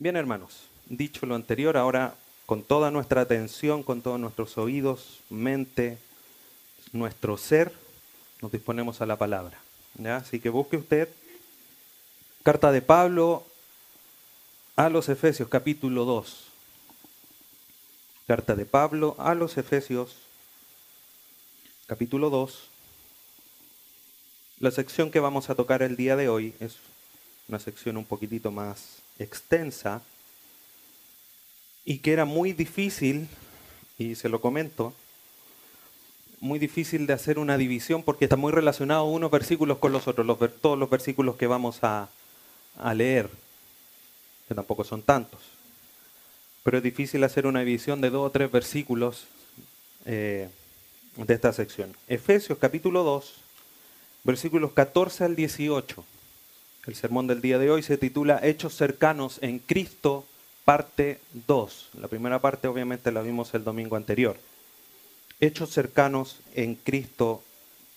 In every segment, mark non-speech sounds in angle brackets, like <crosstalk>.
Bien, hermanos, dicho lo anterior, ahora con toda nuestra atención, con todos nuestros oídos, mente, nuestro ser, nos disponemos a la palabra. Así que busque usted carta de Pablo a los Efesios capítulo 2. Carta de Pablo a los Efesios capítulo 2. La sección que vamos a tocar el día de hoy es una sección un poquitito más extensa y que era muy difícil, y se lo comento, muy difícil de hacer una división porque está muy relacionado unos versículos con los otros, todos los versículos que vamos a, leer, que tampoco son tantos. Pero es difícil hacer una división de dos o tres versículos eh, de esta sección. Efesios capítulo 2, versículos 14 al 18. El sermón del día de hoy se titula Hechos cercanos en Cristo, parte 2. La primera parte obviamente la vimos el domingo anterior. Hechos cercanos en Cristo,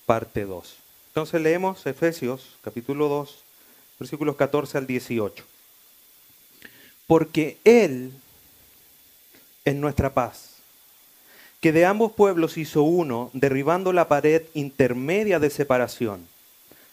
parte 2. Entonces leemos Efesios capítulo 2, versículos 14 al 18. Porque Él es nuestra paz, que de ambos pueblos hizo uno, derribando la pared intermedia de separación,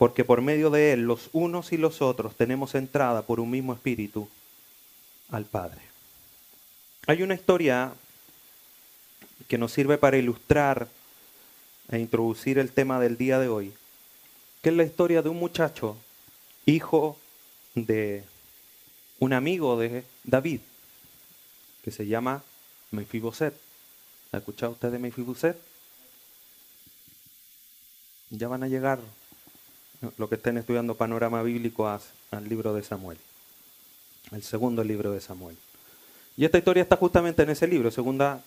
porque por medio de él los unos y los otros tenemos entrada por un mismo espíritu al Padre. Hay una historia que nos sirve para ilustrar e introducir el tema del día de hoy, que es la historia de un muchacho, hijo de un amigo de David, que se llama Mefiboset. ¿Ha escuchado usted de Mefiboset? Ya van a llegar lo que estén estudiando panorama bíblico al libro de Samuel, el segundo libro de Samuel. Y esta historia está justamente en ese libro, segunda,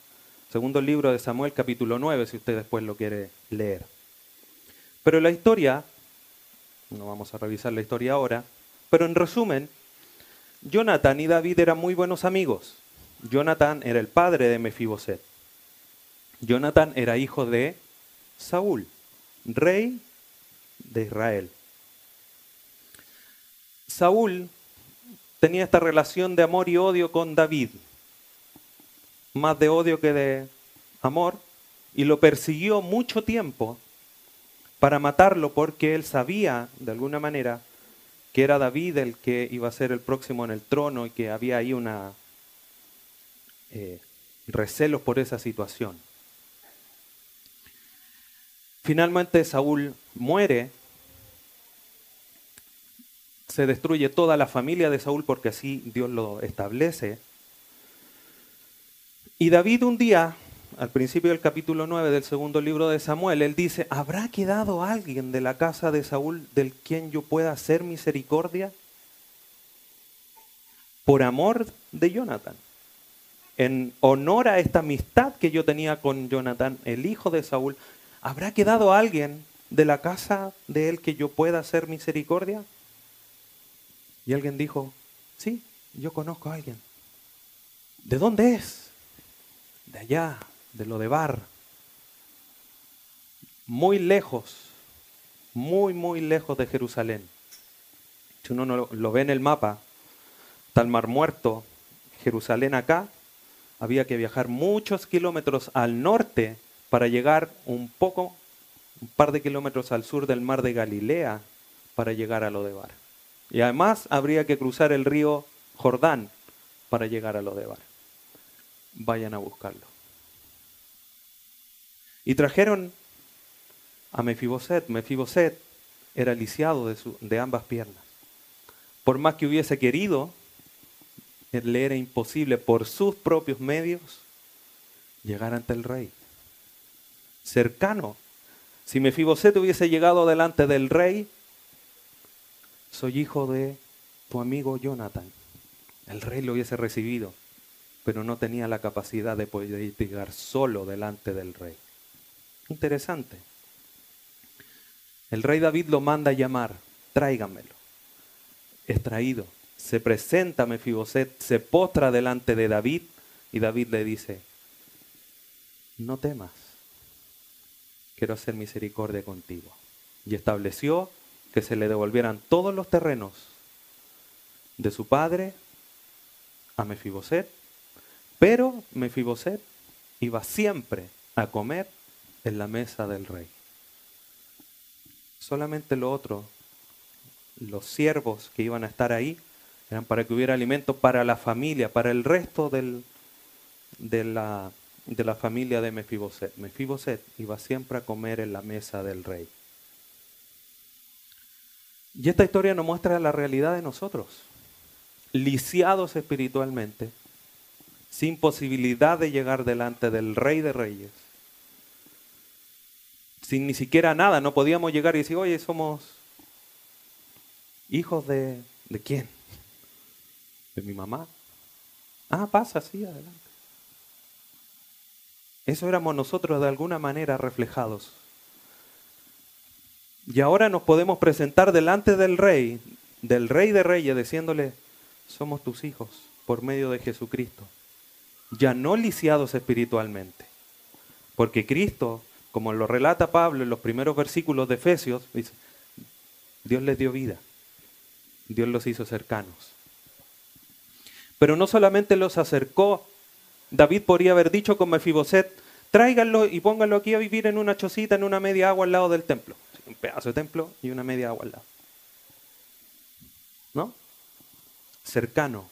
segundo libro de Samuel, capítulo 9, si usted después lo quiere leer. Pero la historia, no vamos a revisar la historia ahora, pero en resumen, Jonathan y David eran muy buenos amigos. Jonathan era el padre de Mefiboset. Jonathan era hijo de Saúl, rey de Israel. Saúl tenía esta relación de amor y odio con David, más de odio que de amor, y lo persiguió mucho tiempo para matarlo porque él sabía, de alguna manera, que era David el que iba a ser el próximo en el trono y que había ahí una eh, recelos por esa situación. Finalmente Saúl muere se destruye toda la familia de Saúl porque así Dios lo establece. Y David un día, al principio del capítulo 9 del segundo libro de Samuel, él dice, ¿habrá quedado alguien de la casa de Saúl del quien yo pueda hacer misericordia? Por amor de Jonathan, en honor a esta amistad que yo tenía con Jonathan, el hijo de Saúl, ¿habrá quedado alguien de la casa de él que yo pueda hacer misericordia? Y alguien dijo, sí, yo conozco a alguien. ¿De dónde es? De allá, de lo de Bar. Muy lejos, muy, muy lejos de Jerusalén. Si uno lo, lo ve en el mapa, tal mar muerto, Jerusalén acá, había que viajar muchos kilómetros al norte para llegar un poco, un par de kilómetros al sur del mar de Galilea para llegar a lo de Bar. Y además habría que cruzar el río Jordán para llegar a Lodebar. Vayan a buscarlo. Y trajeron a Mefiboset. Mefiboset era lisiado de, de ambas piernas. Por más que hubiese querido, le era imposible por sus propios medios llegar ante el rey. Cercano. Si Mefiboset hubiese llegado delante del rey, soy hijo de tu amigo Jonathan. el rey lo hubiese recibido, pero no tenía la capacidad de poder llegar solo delante del rey. Interesante. El rey David lo manda a llamar, tráigamelo. Es traído. Se presenta Mefiboset, se postra delante de David y David le dice, no temas, quiero hacer misericordia contigo. Y estableció que se le devolvieran todos los terrenos de su padre a Mefiboset, pero Mefiboset iba siempre a comer en la mesa del rey. Solamente lo otro, los siervos que iban a estar ahí, eran para que hubiera alimento para la familia, para el resto del, de, la, de la familia de Mefiboset. Mefiboset iba siempre a comer en la mesa del rey. Y esta historia nos muestra la realidad de nosotros, lisiados espiritualmente, sin posibilidad de llegar delante del rey de reyes, sin ni siquiera nada, no podíamos llegar y decir, oye, somos hijos de, ¿de quién? <laughs> ¿De mi mamá? Ah, pasa, sí, adelante. Eso éramos nosotros de alguna manera reflejados. Y ahora nos podemos presentar delante del rey, del rey de reyes, diciéndole, somos tus hijos por medio de Jesucristo. Ya no lisiados espiritualmente. Porque Cristo, como lo relata Pablo en los primeros versículos de Efesios, dice, Dios les dio vida. Dios los hizo cercanos. Pero no solamente los acercó David podría haber dicho con Mefiboset, tráiganlo y pónganlo aquí a vivir en una chocita, en una media agua al lado del templo. Un pedazo de templo y una media agua al lado. ¿No? Cercano.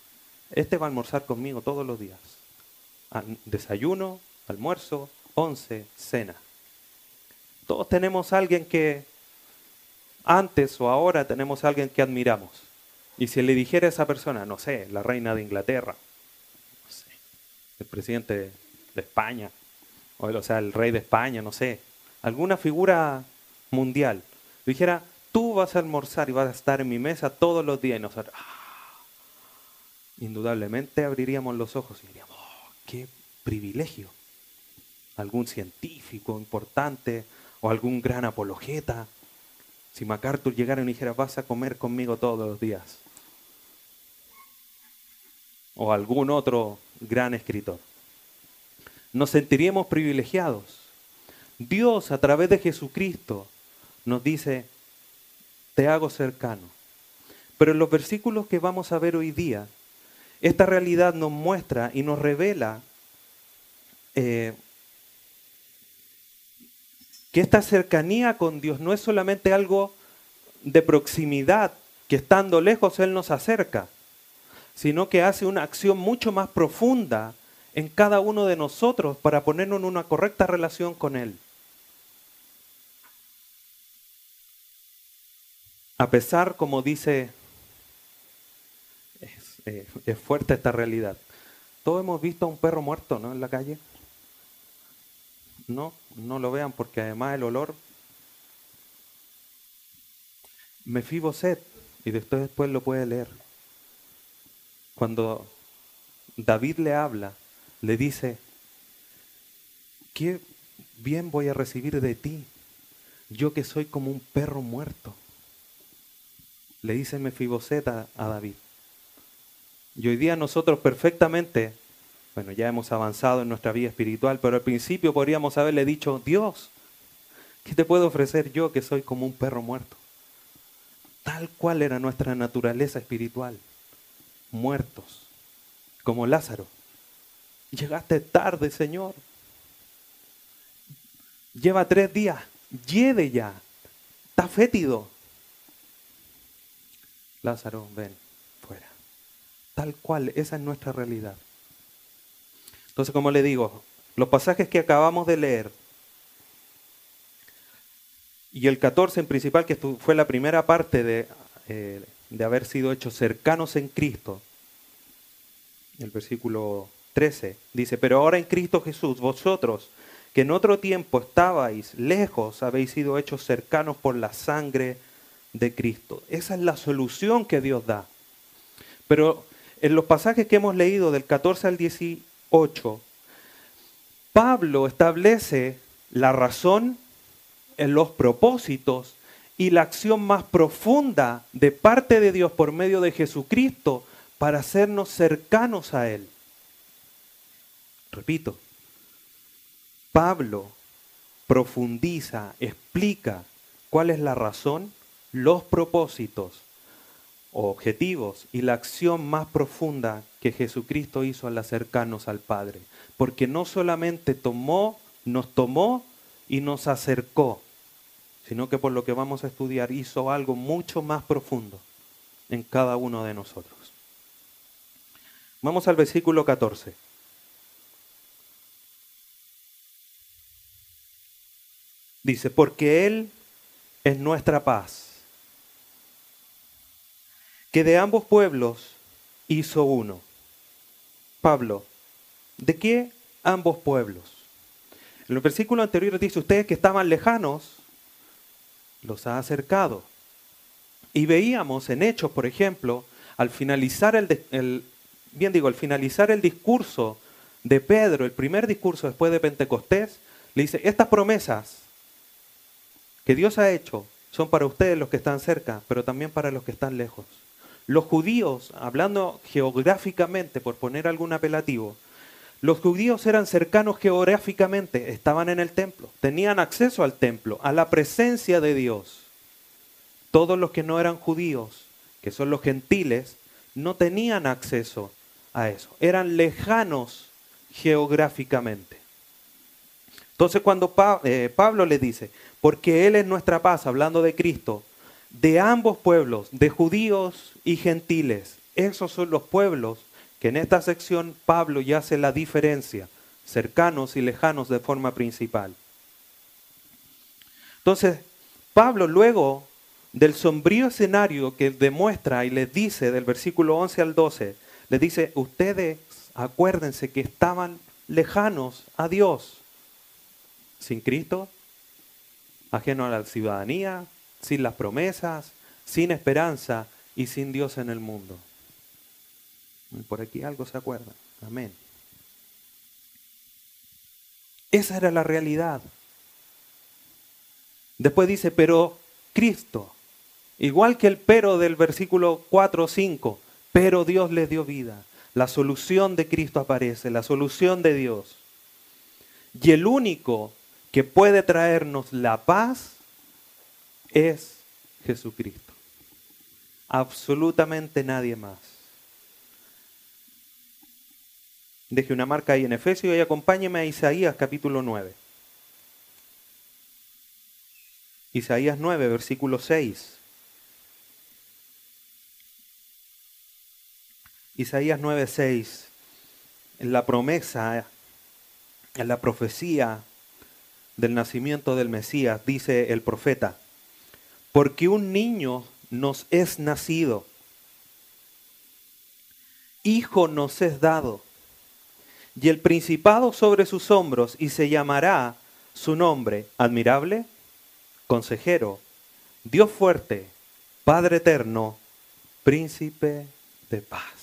Este va a almorzar conmigo todos los días. Desayuno, almuerzo, once, cena. Todos tenemos alguien que antes o ahora tenemos alguien que admiramos. Y si le dijera a esa persona, no sé, la reina de Inglaterra, el presidente de España, o, sea, el rey de España, no sé, alguna figura mundial, dijera, tú vas a almorzar y vas a estar en mi mesa todos los días y nosotros, indudablemente abriríamos los ojos y diríamos, oh, qué privilegio. Algún científico importante o algún gran apologeta. Si MacArthur llegara y dijera, vas a comer conmigo todos los días. O algún otro gran escritor. Nos sentiríamos privilegiados. Dios a través de Jesucristo nos dice, te hago cercano. Pero en los versículos que vamos a ver hoy día, esta realidad nos muestra y nos revela eh, que esta cercanía con Dios no es solamente algo de proximidad, que estando lejos Él nos acerca, sino que hace una acción mucho más profunda en cada uno de nosotros para ponernos en una correcta relación con Él. A pesar, como dice, es, eh, fuerte esta realidad. Todos hemos visto a un perro muerto, ¿no? En la calle. No, no lo vean porque además el olor. Me fibo sed y después, después lo puede leer cuando David le habla, le dice, qué bien voy a recibir de ti, yo que soy como un perro muerto. Le dice Mefiboset a, a David. Y hoy día nosotros perfectamente, bueno, ya hemos avanzado en nuestra vida espiritual, pero al principio podríamos haberle dicho, Dios, ¿qué te puedo ofrecer yo que soy como un perro muerto? Tal cual era nuestra naturaleza espiritual muertos, como Lázaro. Llegaste tarde, Señor. Lleva tres días. Lleve ya. Está fétido. Lázaro, ven, fuera. Tal cual, esa es nuestra realidad. Entonces, como le digo, los pasajes que acabamos de leer y el 14 en principal, que fue la primera parte de eh, de haber sido hechos cercanos en Cristo. El versículo 13 dice, pero ahora en Cristo Jesús, vosotros que en otro tiempo estabais lejos, habéis sido hechos cercanos por la sangre de Cristo. Esa es la solución que Dios da. Pero en los pasajes que hemos leído del 14 al 18, Pablo establece la razón, en los propósitos y la acción más profunda de parte de Dios por medio de Jesucristo para hacernos cercanos a Él. Repito, Pablo profundiza, explica cuál es la razón, los propósitos, objetivos y la acción más profunda que Jesucristo hizo al acercarnos al Padre. Porque no solamente tomó, nos tomó y nos acercó, sino que por lo que vamos a estudiar hizo algo mucho más profundo en cada uno de nosotros. Vamos al versículo 14. Dice, porque Él es nuestra paz, que de ambos pueblos hizo uno. Pablo, ¿de qué ambos pueblos? En el versículo anterior dice, ustedes que estaban lejanos, los ha acercado. Y veíamos en Hechos, por ejemplo, al finalizar el, bien digo, al finalizar el discurso de Pedro, el primer discurso después de Pentecostés, le dice, estas promesas que Dios ha hecho son para ustedes los que están cerca, pero también para los que están lejos. Los judíos, hablando geográficamente, por poner algún apelativo, los judíos eran cercanos geográficamente, estaban en el templo, tenían acceso al templo, a la presencia de Dios. Todos los que no eran judíos, que son los gentiles, no tenían acceso a eso, eran lejanos geográficamente. Entonces cuando eh, Pablo le dice, porque Él es nuestra paz, hablando de Cristo, de ambos pueblos, de judíos y gentiles, esos son los pueblos que en esta sección Pablo ya hace la diferencia, cercanos y lejanos de forma principal. Entonces, Pablo luego del sombrío escenario que demuestra y les dice del versículo 11 al 12, les dice, ustedes acuérdense que estaban lejanos a Dios sin Cristo, ajeno a la ciudadanía, sin las promesas, sin esperanza y sin Dios en el mundo. Por aquí algo se acuerda. Amén. Esa era la realidad. Después dice, pero Cristo, igual que el pero del versículo 4 o 5, pero Dios les dio vida. La solución de Cristo aparece, la solución de Dios. Y el único que puede traernos la paz es Jesucristo. Absolutamente nadie más. Deje una marca ahí en Efesios y acompáñeme a Isaías capítulo 9. Isaías 9, versículo 6. Isaías 9, 6. En la promesa, la profecía del nacimiento del Mesías, dice el profeta, porque un niño nos es nacido, hijo nos es dado, y el principado sobre sus hombros, y se llamará su nombre admirable, consejero, Dios fuerte, Padre eterno, príncipe de paz.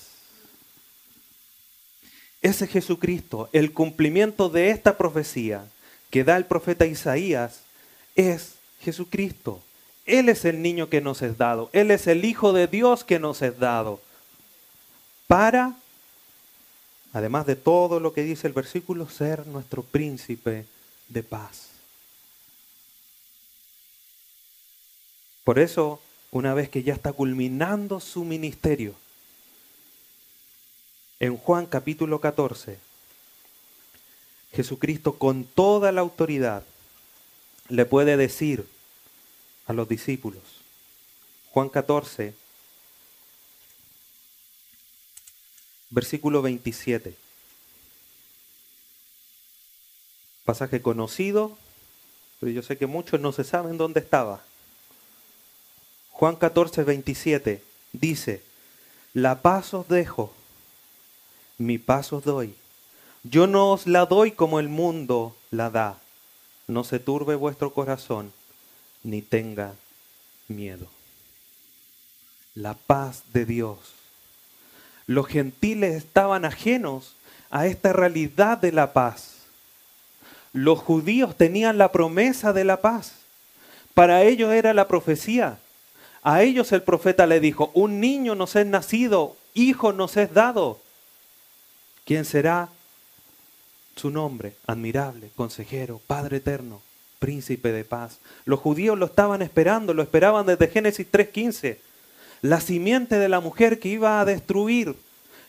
Ese Jesucristo, el cumplimiento de esta profecía, que da el profeta Isaías es Jesucristo. Él es el niño que nos es dado. Él es el Hijo de Dios que nos es dado. Para, además de todo lo que dice el versículo, ser nuestro príncipe de paz. Por eso, una vez que ya está culminando su ministerio, en Juan capítulo 14, Jesucristo con toda la autoridad le puede decir a los discípulos, Juan 14, versículo 27, pasaje conocido, pero yo sé que muchos no se saben dónde estaba. Juan 14, 27 dice, la paz os dejo, mi paz os doy. Yo no os la doy como el mundo la da. No se turbe vuestro corazón, ni tenga miedo. La paz de Dios. Los gentiles estaban ajenos a esta realidad de la paz. Los judíos tenían la promesa de la paz. Para ellos era la profecía. A ellos el profeta le dijo, un niño nos es nacido, hijo nos es dado. ¿Quién será? Su nombre, admirable, consejero, Padre eterno, príncipe de paz. Los judíos lo estaban esperando, lo esperaban desde Génesis 3.15. La simiente de la mujer que iba a destruir,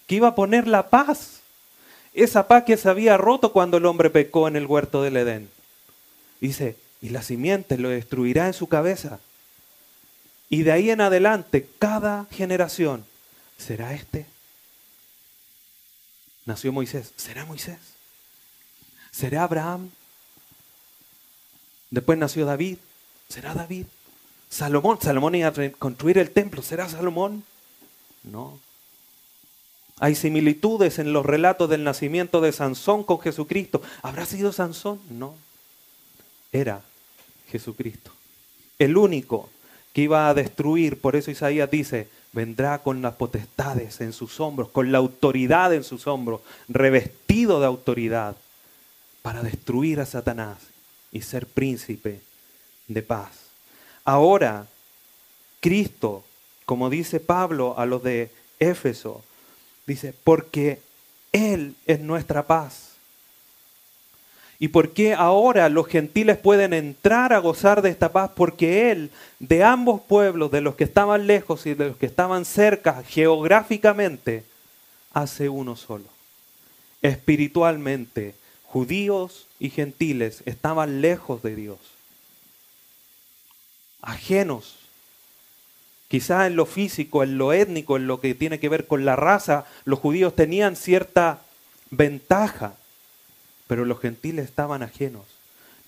que iba a poner la paz. Esa paz que se había roto cuando el hombre pecó en el huerto del Edén. Dice, y la simiente lo destruirá en su cabeza. Y de ahí en adelante, cada generación, ¿será este? Nació Moisés, ¿será Moisés? ¿Será Abraham? Después nació David, ¿será David? Salomón, Salomón iba a construir el templo, ¿será Salomón? No. Hay similitudes en los relatos del nacimiento de Sansón con Jesucristo. ¿Habrá sido Sansón? No. Era Jesucristo. El único que iba a destruir, por eso Isaías dice, vendrá con las potestades en sus hombros, con la autoridad en sus hombros, revestido de autoridad, para destruir a Satanás y ser príncipe de paz. Ahora, Cristo, como dice Pablo a los de Éfeso, dice, porque Él es nuestra paz ¿Y por qué ahora los gentiles pueden entrar a gozar de esta paz? Porque Él, de ambos pueblos, de los que estaban lejos y de los que estaban cerca geográficamente, hace uno solo. Espiritualmente, judíos y gentiles estaban lejos de Dios, ajenos. Quizá en lo físico, en lo étnico, en lo que tiene que ver con la raza, los judíos tenían cierta ventaja pero los gentiles estaban ajenos.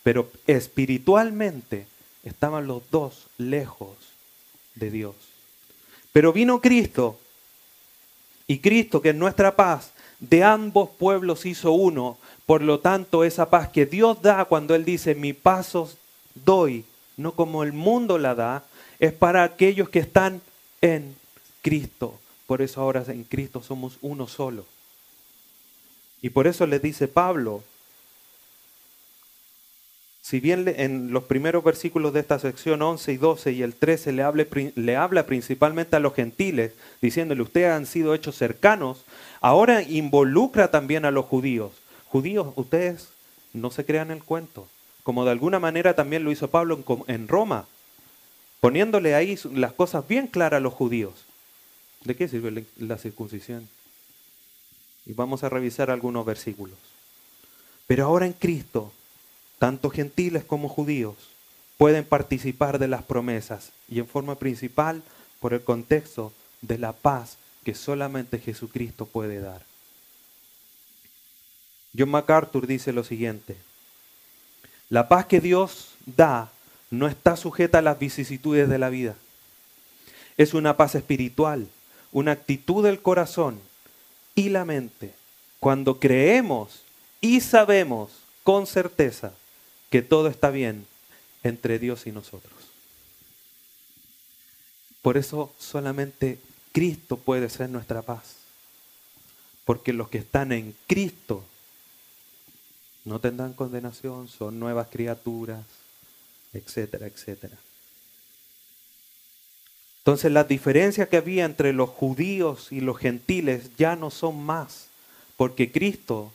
Pero espiritualmente estaban los dos lejos de Dios. Pero vino Cristo, y Cristo, que es nuestra paz, de ambos pueblos hizo uno. Por lo tanto, esa paz que Dios da cuando Él dice, mi paz os doy, no como el mundo la da, es para aquellos que están en Cristo. Por eso ahora en Cristo somos uno solo. Y por eso le dice Pablo, si bien en los primeros versículos de esta sección 11 y 12 y el 13 le, le habla principalmente a los gentiles, diciéndole, ustedes han sido hechos cercanos, ahora involucra también a los judíos. Judíos, ustedes no se crean el cuento, como de alguna manera también lo hizo Pablo en Roma, poniéndole ahí las cosas bien claras a los judíos. ¿De qué sirve la circuncisión? Y vamos a revisar algunos versículos. Pero ahora en Cristo tanto gentiles como judíos, pueden participar de las promesas y en forma principal por el contexto de la paz que solamente Jesucristo puede dar. John MacArthur dice lo siguiente, la paz que Dios da no está sujeta a las vicisitudes de la vida. Es una paz espiritual, una actitud del corazón y la mente. Cuando creemos y sabemos con certeza que todo está bien entre Dios y nosotros. Por eso solamente Cristo puede ser nuestra paz. Porque los que están en Cristo no tendrán condenación, son nuevas criaturas, etcétera, etcétera. Entonces las diferencias que había entre los judíos y los gentiles ya no son más, porque Cristo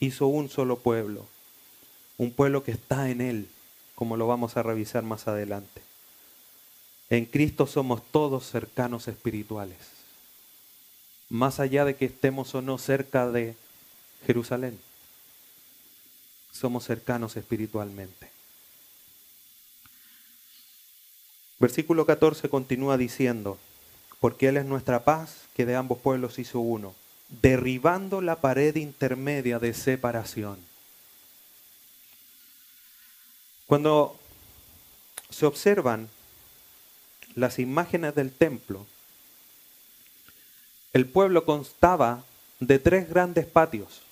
hizo un solo pueblo un pueblo que está en Él, como lo vamos a revisar más adelante. En Cristo somos todos cercanos espirituales, más allá de que estemos o no cerca de Jerusalén, somos cercanos espiritualmente. Versículo 14 continúa diciendo, porque Él es nuestra paz, que de ambos pueblos hizo uno, derribando la pared intermedia de separación cuando se observan las imágenes del templo, el pueblo constaba de tres grandes patios,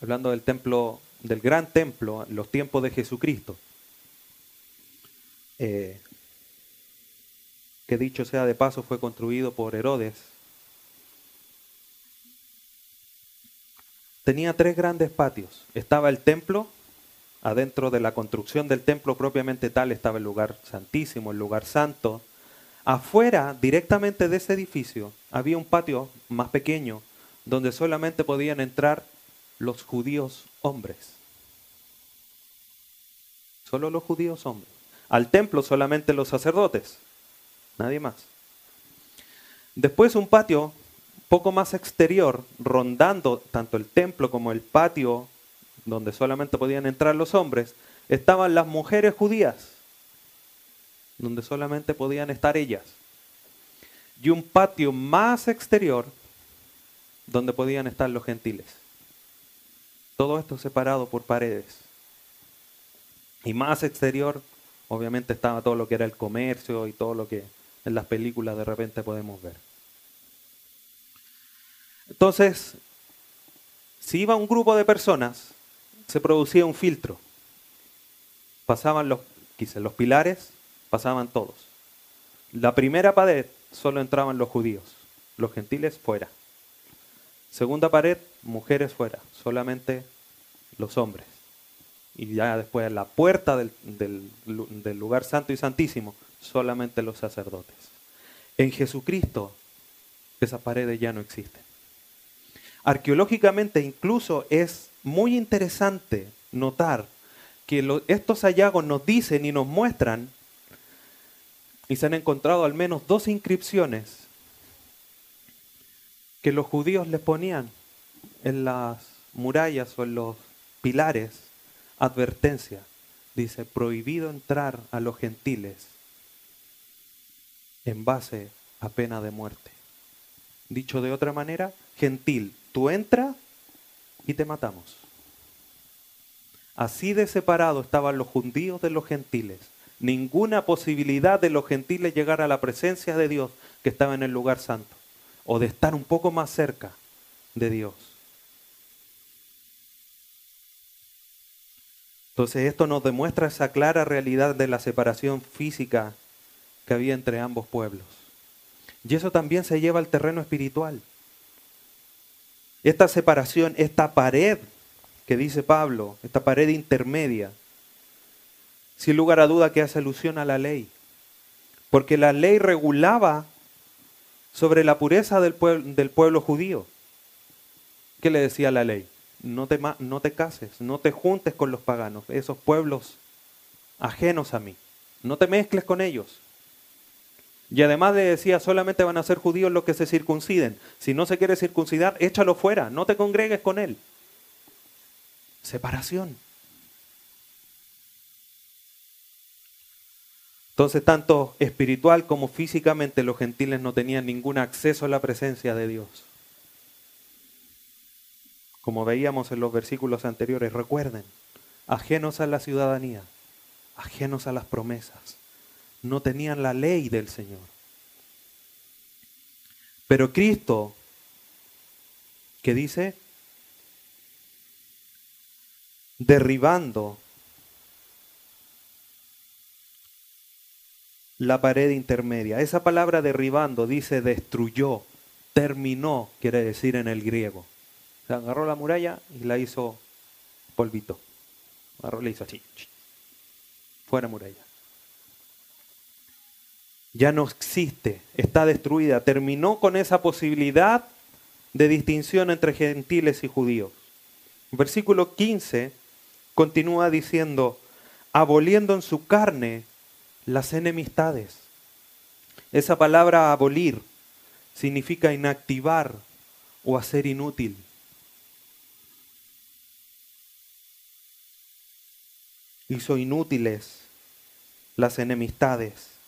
hablando del templo, del gran templo, en los tiempos de Jesucristo. Eh, que dicho sea de paso, fue construido por Herodes. Tenía tres grandes patios. Estaba el templo, adentro de la construcción del templo propiamente tal estaba el lugar santísimo, el lugar santo. Afuera, directamente de ese edificio, había un patio más pequeño donde solamente podían entrar los judíos hombres. Solo los judíos hombres. Al templo solamente los sacerdotes, nadie más. Después un patio poco más exterior, rondando tanto el templo como el patio donde solamente podían entrar los hombres, estaban las mujeres judías, donde solamente podían estar ellas. Y un patio más exterior, donde podían estar los gentiles. Todo esto separado por paredes. Y más exterior, obviamente estaba todo lo que era el comercio y todo lo que en las películas de repente podemos ver. Entonces, si iba un grupo de personas, se producía un filtro. Pasaban los, quise, los pilares, pasaban todos. La primera pared solo entraban los judíos, los gentiles fuera. Segunda pared, mujeres fuera, solamente los hombres. Y ya después la puerta del, del lugar santo y santísimo, solamente los sacerdotes. En Jesucristo esas paredes ya no existen. Arqueológicamente incluso es muy interesante notar que estos hallazgos nos dicen y nos muestran, y se han encontrado al menos dos inscripciones que los judíos les ponían en las murallas o en los pilares advertencia. Dice, prohibido entrar a los gentiles en base a pena de muerte. Dicho de otra manera, gentil, tú entra y te matamos. Así de separado estaban los judíos de los gentiles. Ninguna posibilidad de los gentiles llegar a la presencia de Dios que estaba en el lugar santo o de estar un poco más cerca de Dios. Entonces esto nos demuestra esa clara realidad de la separación física que había entre ambos pueblos. Y eso también se lleva al terreno espiritual. Esta separación, esta pared que dice Pablo, esta pared intermedia, sin lugar a duda que hace alusión a la ley. Porque la ley regulaba sobre la pureza del pueblo, judío. ¿Qué le decía la ley? No te, no te cases, no te juntes con los paganos, esos pueblos ajenos a mí. No te mezcles con ellos. Y además le decía, solamente van a ser judíos los que se circunciden. Si no se quiere circuncidar, échalo fuera, no te congregues con él. Separación. Entonces, tanto espiritual como físicamente, los gentiles no tenían ningún acceso a la presencia de Dios. Como veíamos en los versículos anteriores, recuerden, ajenos a la ciudadanía, ajenos a las promesas no tenían la ley del Señor. Pero Cristo, ¿qué dice? Derribando la pared intermedia. Esa palabra derribando dice destruyó, terminó, quiere decir en el griego. Se agarró la muralla y la hizo polvito. Agarró, le hizo así. Fuera muralla ya no existe, está destruida, terminó con esa posibilidad de distinción entre gentiles y judíos. Versículo 15 continúa diciendo, aboliendo en su carne las enemistades. Esa palabra abolir significa inactivar o hacer inútil. Hizo inútiles las enemistades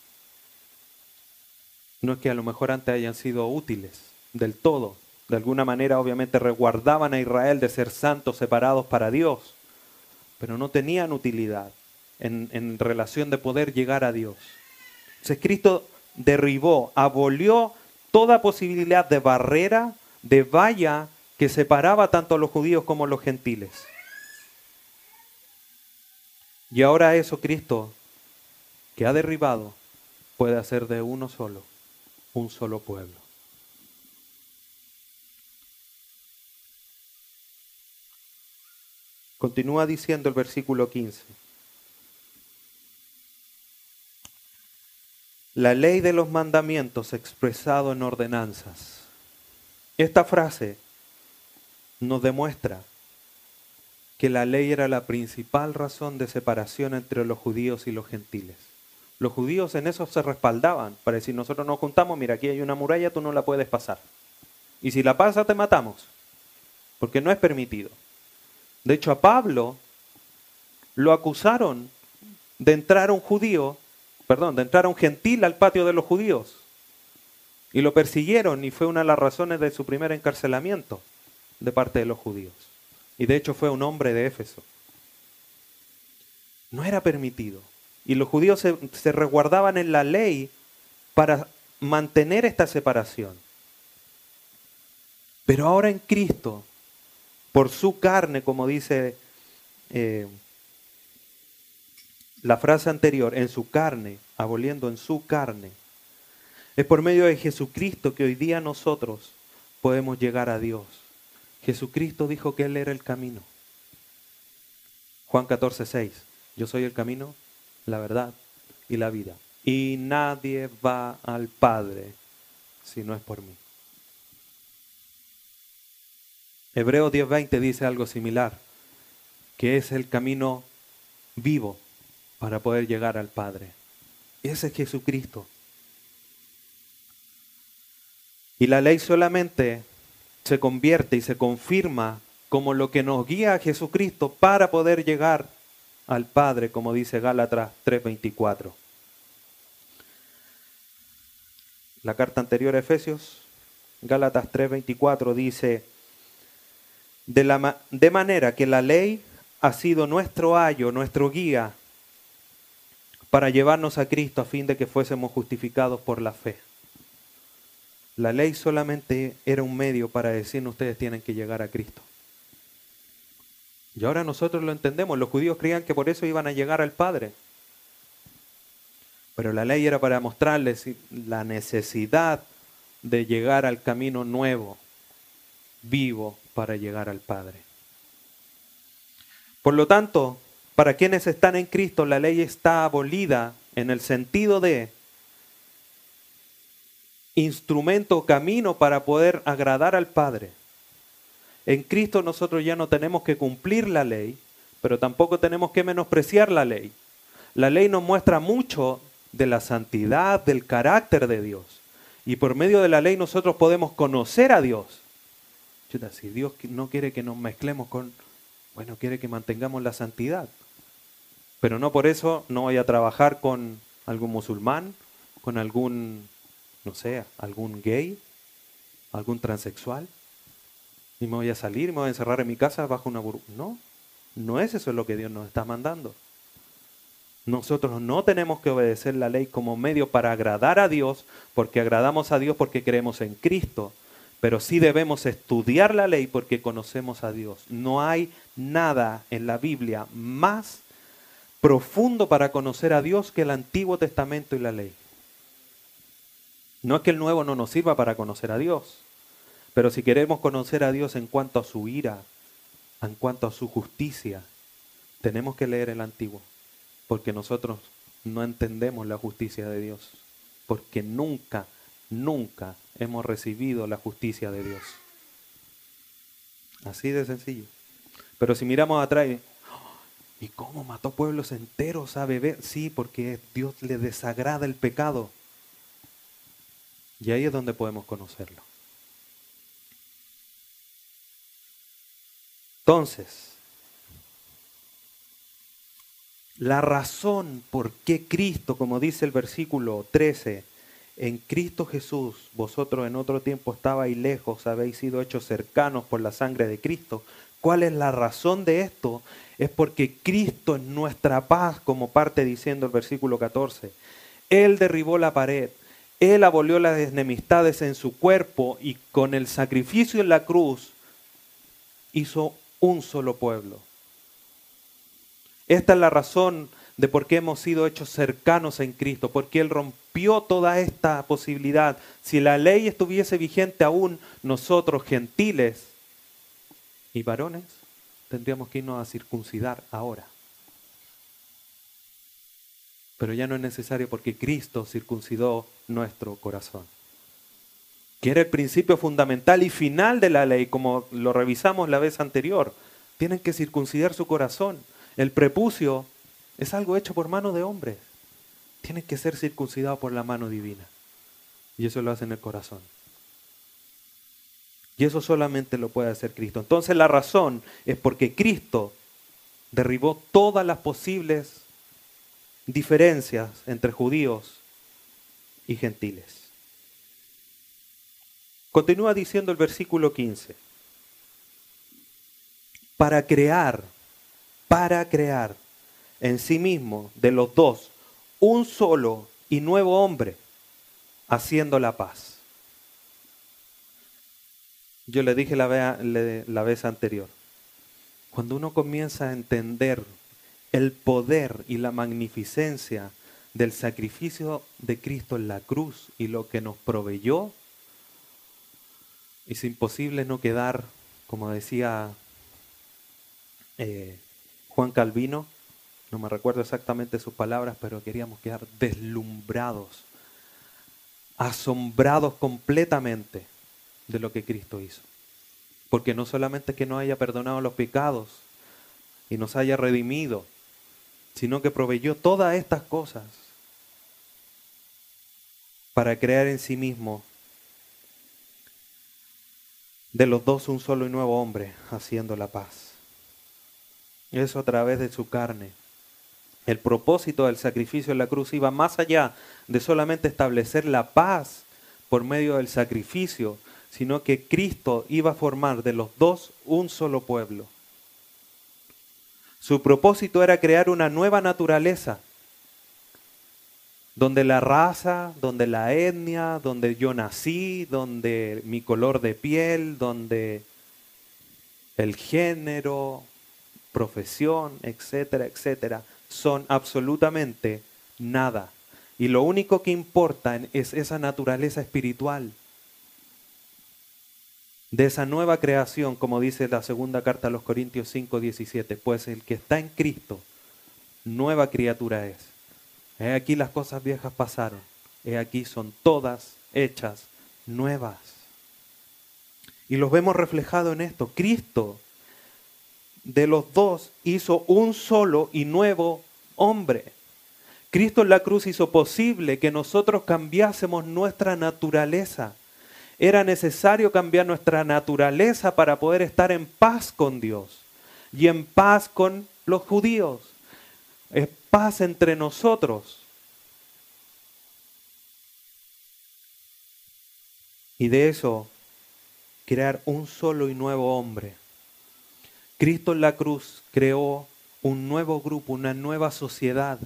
no es que a lo mejor antes hayan sido útiles del todo. De alguna manera obviamente resguardaban a Israel de ser santos separados para Dios, pero no tenían utilidad en, relación de poder llegar a Dios. Entonces Cristo derribó, abolió toda posibilidad de barrera, de valla que separaba tanto a los judíos como a los gentiles. Y ahora eso Cristo, que ha derribado, puede hacer de uno solo un solo pueblo. Continúa diciendo el versículo 15. La ley de los mandamientos expresado en ordenanzas. Esta frase nos demuestra que la ley era la principal razón de separación entre los judíos y los gentiles. Los judíos en eso se respaldaban para decir, nosotros nos juntamos, mira, aquí hay una muralla, tú no la puedes pasar. Y si la pasas, te matamos, porque no es permitido. De hecho, a Pablo lo acusaron de entrar un judío, perdón, de entrar un gentil al patio de los judíos. Y lo persiguieron y fue una de las razones de su primer encarcelamiento de parte de los judíos. Y de hecho fue un hombre de Éfeso. No era permitido. Y los judíos se, se resguardaban en la ley para mantener esta separación. Pero ahora en Cristo, por su carne, como dice eh, la frase anterior, en su carne, aboliendo en su carne, es por medio de Jesucristo que hoy día nosotros podemos llegar a Dios. Jesucristo dijo que Él era el camino. Juan 14, 6. Yo soy el camino, la verdad y la vida. Y nadie va al Padre si no es por mí. Hebreo 10:20 dice algo similar, que es el camino vivo para poder llegar al Padre. Ese es Jesucristo. Y la ley solamente se convierte y se confirma como lo que nos guía a Jesucristo para poder llegar al Padre, como dice Gálatas 3:24. La carta anterior a Efesios, Gálatas 3:24 dice, de, la, de manera que la ley ha sido nuestro ayo, nuestro guía, para llevarnos a Cristo a fin de que fuésemos justificados por la fe. La ley solamente era un medio para decirnos ustedes tienen que llegar a Cristo. Y ahora nosotros lo entendemos. Los judíos creían que por eso iban a llegar al Padre. Pero la ley era para mostrarles la necesidad de llegar al camino nuevo, vivo, para llegar al Padre. Por lo tanto, para quienes están en Cristo, la ley está abolida en el sentido de instrumento camino para poder agradar al Padre. En Cristo nosotros ya no tenemos que cumplir la ley, pero tampoco tenemos que menospreciar la ley. La ley nos muestra mucho de la santidad, del carácter de Dios. Y por medio de la ley nosotros podemos conocer a Dios. si Dios no quiere que nos mezclemos con, bueno, quiere que mantengamos la santidad. Pero no por eso no voy a trabajar con algún musulmán, con algún no sé, algún gay, algún transexual, y me voy a salir, me voy a encerrar en mi casa bajo una burbuja. No, no es eso lo que Dios nos está mandando. Nosotros no tenemos que obedecer la ley como medio para agradar a Dios, porque agradamos a Dios porque creemos en Cristo, pero sí debemos estudiar la ley porque conocemos a Dios. No hay nada en la Biblia más profundo para conocer a Dios que el Antiguo Testamento y la ley. No es que el nuevo no nos sirva para conocer a Dios, pero si queremos conocer a Dios en cuanto a su ira, en cuanto a su justicia, tenemos que leer el antiguo, porque nosotros no entendemos la justicia de Dios, porque nunca, nunca hemos recibido la justicia de Dios. Así de sencillo. Pero si miramos atrás, ¿y cómo mató pueblos enteros a beber? Sí, porque Dios le desagrada el pecado. Y ahí es donde podemos conocerlo. Entonces, la razón por qué Cristo, como dice el versículo 13, en Cristo Jesús, vosotros en otro tiempo estabais lejos, habéis sido hechos cercanos por la sangre de Cristo. ¿Cuál es la razón de esto? Es porque Cristo es nuestra paz, como parte diciendo el versículo 14. Él derribó la pared, él abolió las enemistades en su cuerpo y con el sacrificio en la cruz hizo un solo pueblo. Esta es la razón de por qué hemos sido hechos cercanos en Cristo, porque Él rompió toda esta posibilidad. Si la ley estuviese vigente aún, nosotros gentiles y varones tendríamos que irnos a circuncidar ahora. Pero ya no es necesario porque Cristo circuncidó nuestro corazón. Que era el principio fundamental y final de la ley, como lo revisamos la vez anterior. Tienen que circuncidar su corazón. El prepucio es algo hecho por mano de hombres. Tienen que ser circuncidados por la mano divina. Y eso lo hace en el corazón. Y eso solamente lo puede hacer Cristo. Entonces la razón es porque Cristo derribó todas las posibles diferencias entre judíos y gentiles. Continúa diciendo el versículo 15. Para crear, para crear en sí mismo de los dos un solo y nuevo hombre, haciendo la paz. Yo le dije la vez, la vez anterior, cuando uno comienza a entender el poder y la magnificencia del sacrificio de Cristo en la cruz y lo que nos proveyó, es imposible no quedar, como decía eh, Juan Calvino, no me recuerdo exactamente sus palabras, pero queríamos quedar deslumbrados, asombrados completamente de lo que Cristo hizo. Porque no solamente que no haya perdonado los pecados y nos haya redimido, sino que proveyó todas estas cosas para crear en sí mismo de los dos un solo y nuevo hombre, haciendo la paz. Eso a través de su carne. El propósito del sacrificio en la cruz iba más allá de solamente establecer la paz por medio del sacrificio, sino que Cristo iba a formar de los dos un solo pueblo. Su propósito era crear una nueva naturaleza, donde la raza, donde la etnia, donde yo nací, donde mi color de piel, donde el género, profesión, etcétera, etcétera, son absolutamente nada. Y lo único que importa es esa naturaleza espiritual de esa nueva creación, como dice la segunda carta a los Corintios 5, 17. Pues el que está en Cristo, nueva criatura es. He aquí las cosas viejas pasaron. He aquí son todas hechas nuevas. Y los vemos reflejado en esto. Cristo de los dos hizo un solo y nuevo hombre. Cristo en la cruz hizo posible que nosotros cambiásemos nuestra naturaleza era necesario cambiar nuestra naturaleza para poder estar en paz con Dios y en paz con los judíos. Es paz entre nosotros. Y de eso, crear un solo y nuevo hombre. Cristo en la cruz creó un nuevo grupo, una nueva sociedad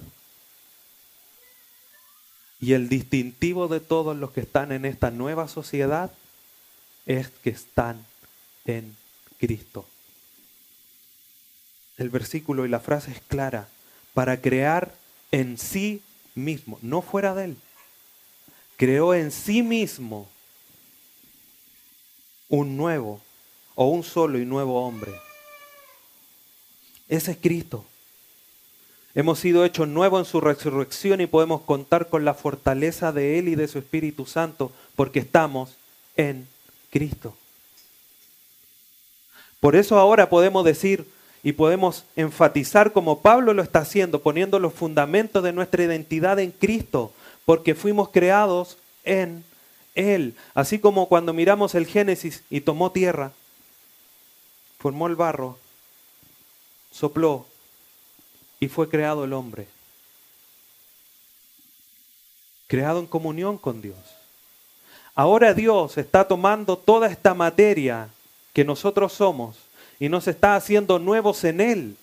y el distintivo de todos los que están en esta nueva sociedad es que están en Cristo. El versículo y la frase es clara, para crear en sí mismo, no fuera de él. Creó en sí mismo un nuevo o un solo y nuevo hombre. Ese es Cristo. Hemos sido hechos nuevos en su resurrección y podemos contar con la fortaleza de Él y de su Espíritu Santo porque estamos en Cristo. Por eso ahora podemos decir y podemos enfatizar como Pablo lo está haciendo, poniendo los fundamentos de nuestra identidad en Cristo, porque fuimos creados en Él. Así como cuando miramos el Génesis y tomó tierra, formó el barro, sopló, y fue creado el hombre. Creado en comunión con Dios. Ahora Dios está tomando toda esta materia que nosotros somos y nos está haciendo nuevos en Él.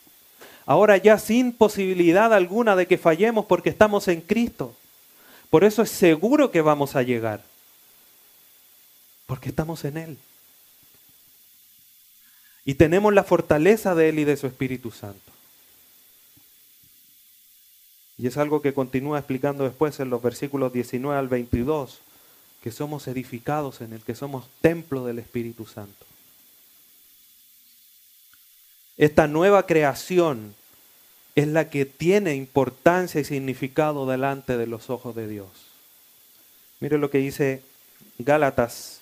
Ahora ya sin posibilidad alguna de que fallemos porque estamos en Cristo. Por eso es seguro que vamos a llegar. Porque estamos en Él. Y tenemos la fortaleza de Él y de su Espíritu Santo. Y es algo que continúa explicando después en los versículos 19 al 22, que somos edificados en el que somos templo del Espíritu Santo. Esta nueva creación es la que tiene importancia y significado delante de los ojos de Dios. Mire lo que dice Gálatas,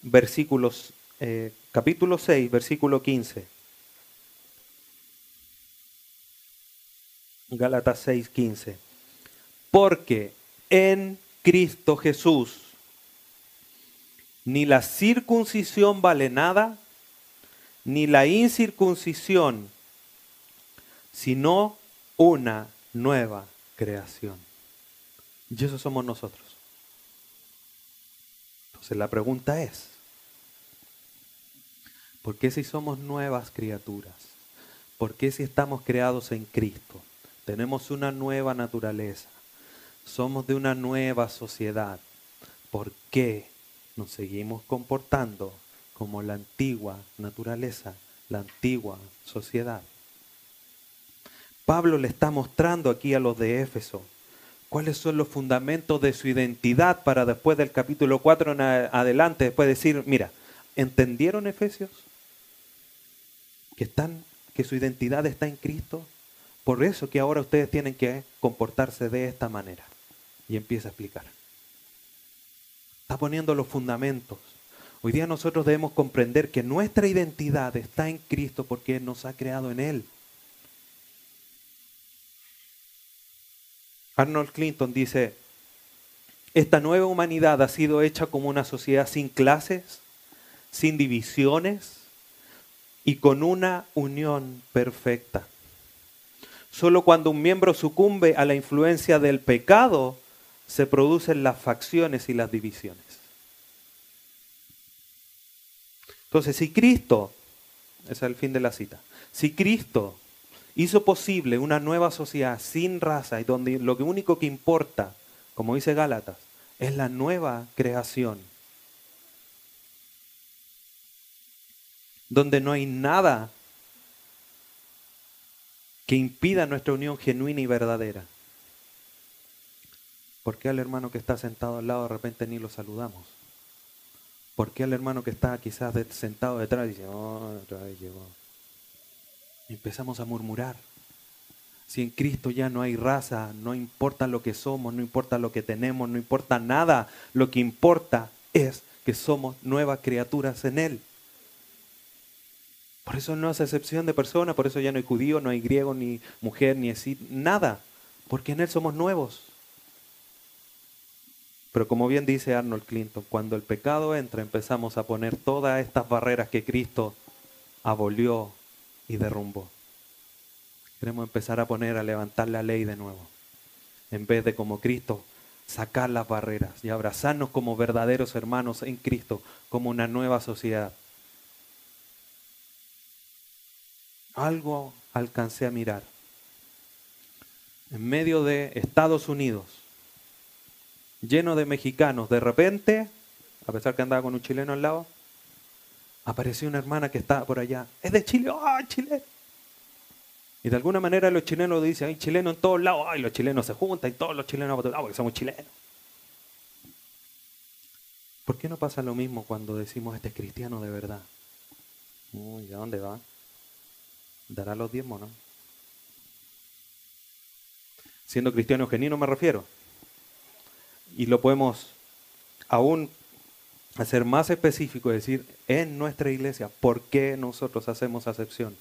versículos, eh, capítulo 6, versículo 15. Gálatas 6, 15. Porque en Cristo Jesús ni la circuncisión vale nada, ni la incircuncisión, sino una nueva creación. Y eso somos nosotros. Entonces la pregunta es, ¿por qué si somos nuevas criaturas? ¿Por qué si estamos creados en Cristo? Tenemos una nueva naturaleza. Somos de una nueva sociedad. ¿Por qué nos seguimos comportando como la antigua naturaleza, la antigua sociedad? Pablo le está mostrando aquí a los de Éfeso cuáles son los fundamentos de su identidad para después del capítulo 4 en adelante, después decir, mira, ¿entendieron Efesios? Que, están, que su identidad está en Cristo. Por eso que ahora ustedes tienen que comportarse de esta manera. Y empieza a explicar. Está poniendo los fundamentos. Hoy día nosotros debemos comprender que nuestra identidad está en Cristo porque nos ha creado en Él. Arnold Clinton dice, esta nueva humanidad ha sido hecha como una sociedad sin clases, sin divisiones y con una unión perfecta. Solo cuando un miembro sucumbe a la influencia del pecado se producen las facciones y las divisiones. Entonces, si Cristo, ese es el fin de la cita, si Cristo hizo posible una nueva sociedad sin raza y donde lo único que importa, como dice Gálatas, es la nueva creación. Donde no hay nada que impida nuestra unión genuina y verdadera. ¿Por qué al hermano que está sentado al lado de repente ni lo saludamos? ¿Por qué al hermano que está quizás sentado detrás dice, oh, otra vez llegó? empezamos a murmurar. Si en Cristo ya no hay raza, no importa lo que somos, no importa lo que tenemos, no importa nada, lo que importa es que somos nuevas criaturas en Él. Por eso no hace excepción de persona, por eso ya no hay judío, no hay griego, ni mujer, ni así, nada, porque en Él somos nuevos. Pero como bien dice Arnold Clinton, cuando el pecado entra empezamos a poner todas estas barreras que Cristo abolió y derrumbó. Queremos empezar a poner, a levantar la ley de nuevo. En vez de como Cristo, sacar las barreras y abrazarnos como verdaderos hermanos en Cristo, como una nueva sociedad. Algo alcancé a mirar. En medio de Estados Unidos, lleno de mexicanos, de repente, a pesar que andaba con un chileno al lado, apareció una hermana que estaba por allá. Es de Chile, ¡ah, Chile! Y de alguna manera los chilenos dicen, hay chilenos en todos lados, ay, los chilenos se juntan y todos los chilenos, ah, porque somos chilenos. ¿Por qué no pasa lo mismo cuando decimos este es cristiano de verdad? Uy, ¿a dónde va? Dará los diezmos, ¿no? Siendo cristiano genuino me refiero. Y lo podemos aún a ser más específico, decir, en nuestra iglesia, ¿por qué nosotros hacemos acepción?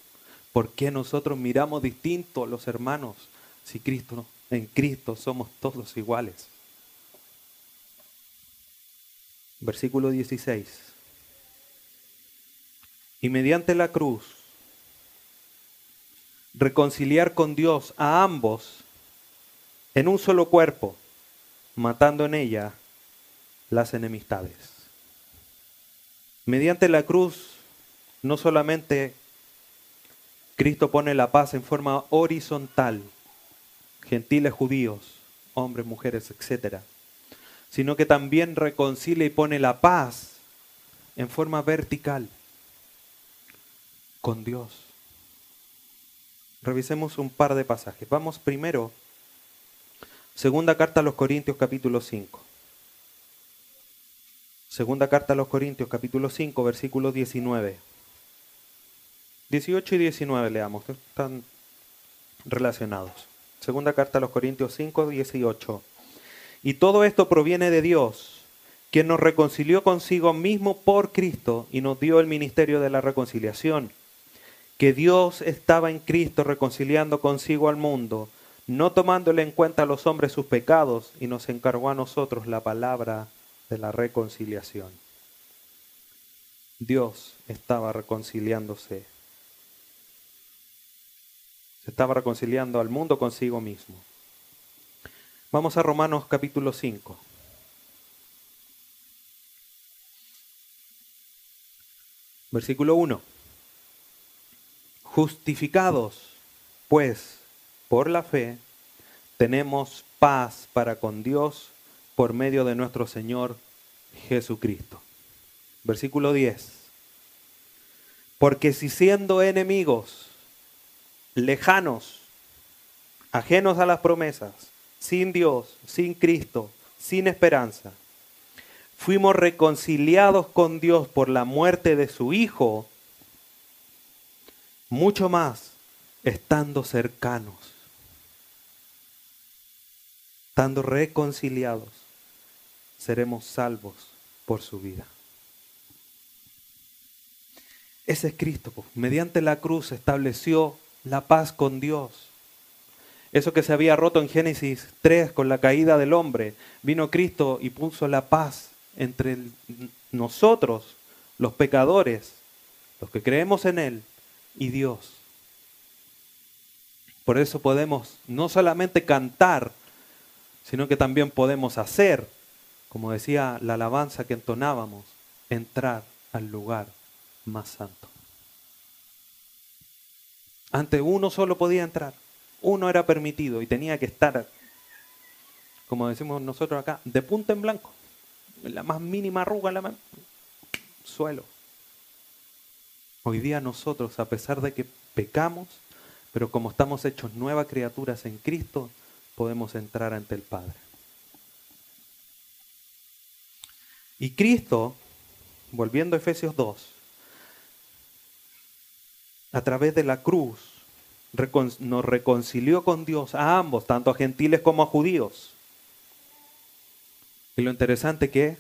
¿Por qué nosotros miramos distinto a los hermanos si Cristo, en Cristo somos todos iguales? Versículo 16. Y mediante la cruz, reconciliar con Dios a ambos en un solo cuerpo, matando en ella las enemistades. Mediante la cruz, no solamente Cristo pone la paz en forma horizontal, gentiles judíos, hombres, mujeres, etc., sino que también reconcilia y pone la paz en forma vertical con Dios. Revisemos un par de pasajes. Vamos primero, segunda carta a los Corintios capítulo 5. Segunda carta a los Corintios, capítulo 5, versículo 19. 18 y 19 leamos, están relacionados. Segunda carta a los Corintios 5, 18. Y todo esto proviene de Dios, quien nos reconcilió consigo mismo por Cristo y nos dio el ministerio de la reconciliación. Que Dios estaba en Cristo reconciliando consigo al mundo, no tomándole en cuenta a los hombres sus pecados, y nos encargó a nosotros la palabra de la reconciliación. Dios estaba reconciliándose. Se estaba reconciliando al mundo consigo mismo. Vamos a Romanos capítulo 5. Versículo 1. Justificados, pues, por la fe, tenemos paz para con Dios por medio de nuestro Señor Jesucristo. Versículo 10. Porque si siendo enemigos, lejanos, ajenos a las promesas, sin Dios, sin Cristo, sin esperanza, fuimos reconciliados con Dios por la muerte de su Hijo, mucho más estando cercanos, estando reconciliados, seremos salvos por su vida. Ese es Cristo. Mediante la cruz estableció la paz con Dios. Eso que se había roto en Génesis 3 con la caída del hombre, vino Cristo y puso la paz entre nosotros, los pecadores, los que creemos en Él, y Dios. Por eso podemos no solamente cantar, sino que también podemos hacer, como decía la alabanza que entonábamos, entrar al lugar más santo. Antes uno solo podía entrar, uno era permitido y tenía que estar, como decimos nosotros acá, de punta en blanco, la más mínima arruga, la más suelo. Hoy día nosotros, a pesar de que pecamos, pero como estamos hechos nuevas criaturas en Cristo, podemos entrar ante el Padre. Y Cristo, volviendo a Efesios 2, a través de la cruz nos reconcilió con Dios a ambos, tanto a gentiles como a judíos. Y lo interesante que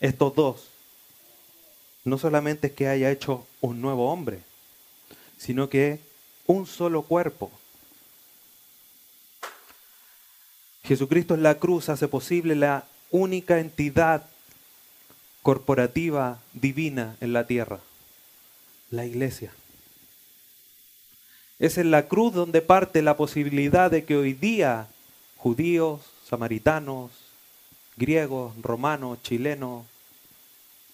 estos dos, no solamente es que haya hecho un nuevo hombre, sino que un solo cuerpo. Jesucristo en la cruz hace posible la única entidad corporativa divina en la tierra, la iglesia. Es en la cruz donde parte la posibilidad de que hoy día judíos, samaritanos, griegos, romanos, chilenos,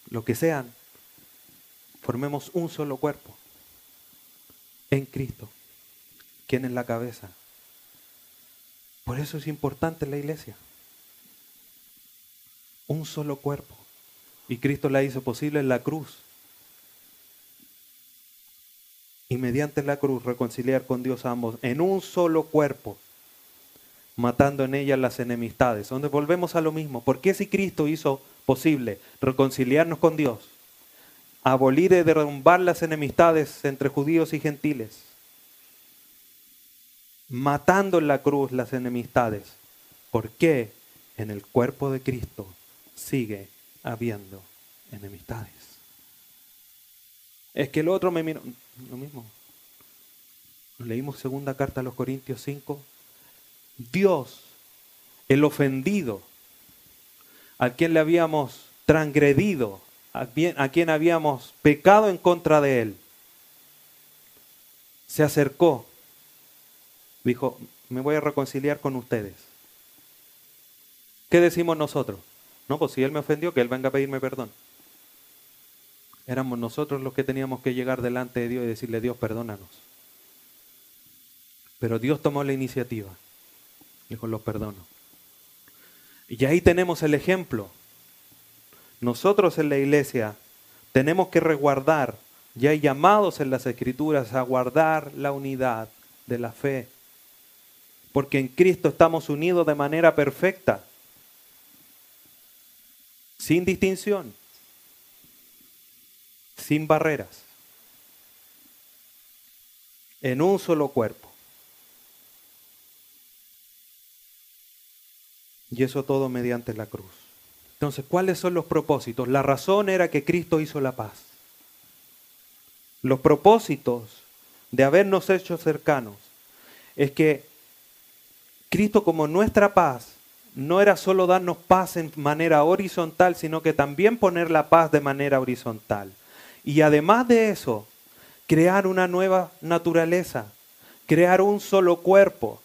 lo que sean, formemos un solo cuerpo en Cristo, quien es la cabeza. Por eso es importante la iglesia. Un solo cuerpo. Y Cristo la hizo posible en la cruz y mediante la cruz reconciliar con Dios ambos en un solo cuerpo, matando en ella las enemistades. Donde volvemos a lo mismo. ¿Por qué si Cristo hizo posible reconciliarnos con Dios, abolir y derrumbar las enemistades entre judíos y gentiles, matando en la cruz las enemistades? ¿Por qué en el cuerpo de Cristo sigue habiendo enemistades? Es que el otro me miró. Lo mismo. Leímos segunda carta a los Corintios 5. Dios, el ofendido, a quien le habíamos transgredido, a quien, habíamos pecado en contra de él, se acercó, dijo, me voy a reconciliar con ustedes. ¿Qué decimos nosotros? No, pues si él me ofendió, que él venga a pedirme perdón. Éramos nosotros los que teníamos que llegar delante de Dios y decirle, Dios, perdónanos. Pero Dios tomó la iniciativa. Dijo, los perdono. Y ahí tenemos el ejemplo. Nosotros en la iglesia tenemos que resguardar, ya hay llamados en las escrituras a guardar la unidad de la fe. Porque en Cristo estamos unidos de manera perfecta, sin distinción sin barreras. en un solo cuerpo. Y eso todo mediante la cruz. Entonces, ¿cuáles son los propósitos? La razón era que Cristo hizo la paz. Los propósitos de habernos hecho cercanos es que Cristo como nuestra paz no era solo darnos paz en manera horizontal, sino que también poner la paz de manera horizontal. Y además de eso, crear una nueva naturaleza, crear un solo cuerpo.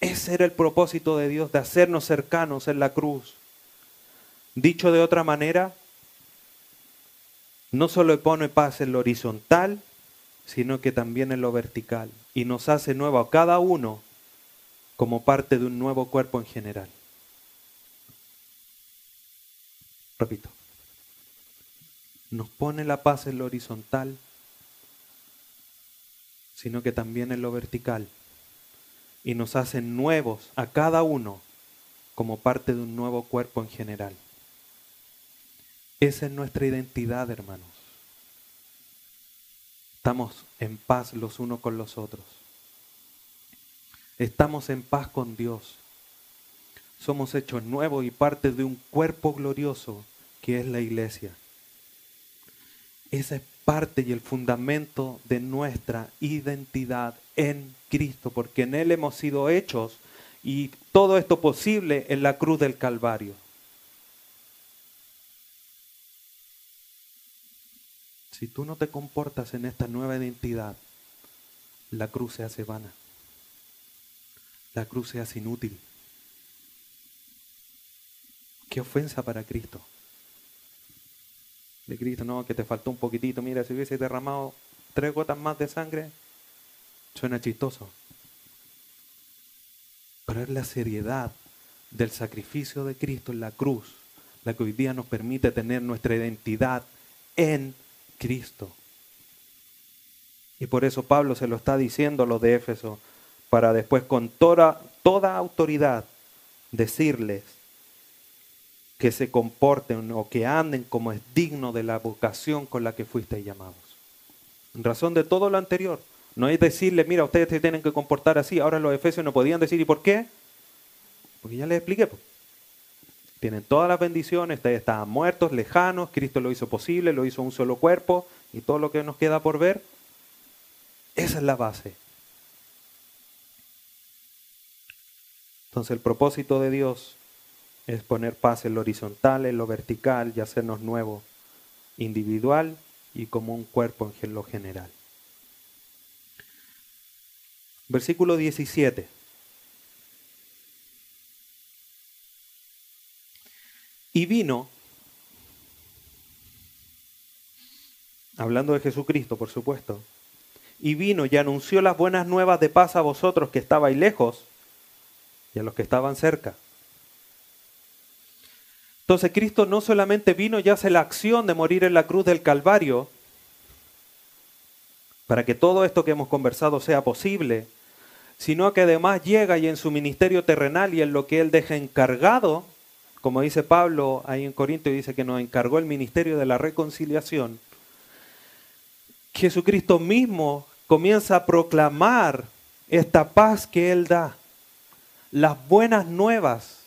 Ese era el propósito de Dios, de hacernos cercanos en la cruz. Dicho de otra manera, no solo pone paz en lo horizontal, sino que también en lo vertical. Y nos hace nuevo a cada uno como parte de un nuevo cuerpo en general. Repito, nos pone la paz en lo horizontal, sino que también en lo vertical. Y nos hace nuevos a cada uno como parte de un nuevo cuerpo en general. Esa es nuestra identidad, hermanos. Estamos en paz los unos con los otros. Estamos en paz con Dios. Somos hechos nuevos y parte de un cuerpo glorioso que es la iglesia. Esa es parte y el fundamento de nuestra identidad en Cristo, porque en Él hemos sido hechos y todo esto posible en la cruz del Calvario. Si tú no te comportas en esta nueva identidad, la cruz se hace vana. La cruz se hace inútil. Qué ofensa para Cristo. De Cristo, no, que te faltó un poquitito. Mira, si hubiese derramado tres gotas más de sangre, suena chistoso. Pero es la seriedad del sacrificio de Cristo en la cruz la que hoy día nos permite tener nuestra identidad en Cristo. Y por eso Pablo se lo está diciendo a los de Éfeso, para después con toda, toda autoridad decirles que se comporten o que anden como es digno de la vocación con la que fuisteis llamados. En razón de todo lo anterior, no es decirles, mira, ustedes se tienen que comportar así. Ahora los efesios no podían decir, ¿y por qué? Porque ya les expliqué. Tienen todas las bendiciones, ustedes estaban muertos, lejanos, Cristo lo hizo posible, lo hizo un solo cuerpo y todo lo que nos queda por ver. Esa es la base. Entonces el propósito de Dios es poner paz en lo horizontal, en lo vertical y hacernos nuevo, individual y como un cuerpo en lo general. Versículo 17. Y vino, hablando de Jesucristo, por supuesto, y vino y anunció las buenas nuevas de paz a vosotros que estabais lejos y a los que estaban cerca. Entonces Cristo no solamente vino y hace la acción de morir en la cruz del Calvario, para que todo esto que hemos conversado sea posible, sino que además llega y en su ministerio terrenal y en lo que Él deja encargado, como dice Pablo ahí en Corinto, dice que nos encargó el ministerio de la reconciliación, Jesucristo mismo comienza a proclamar esta paz que Él da, las buenas nuevas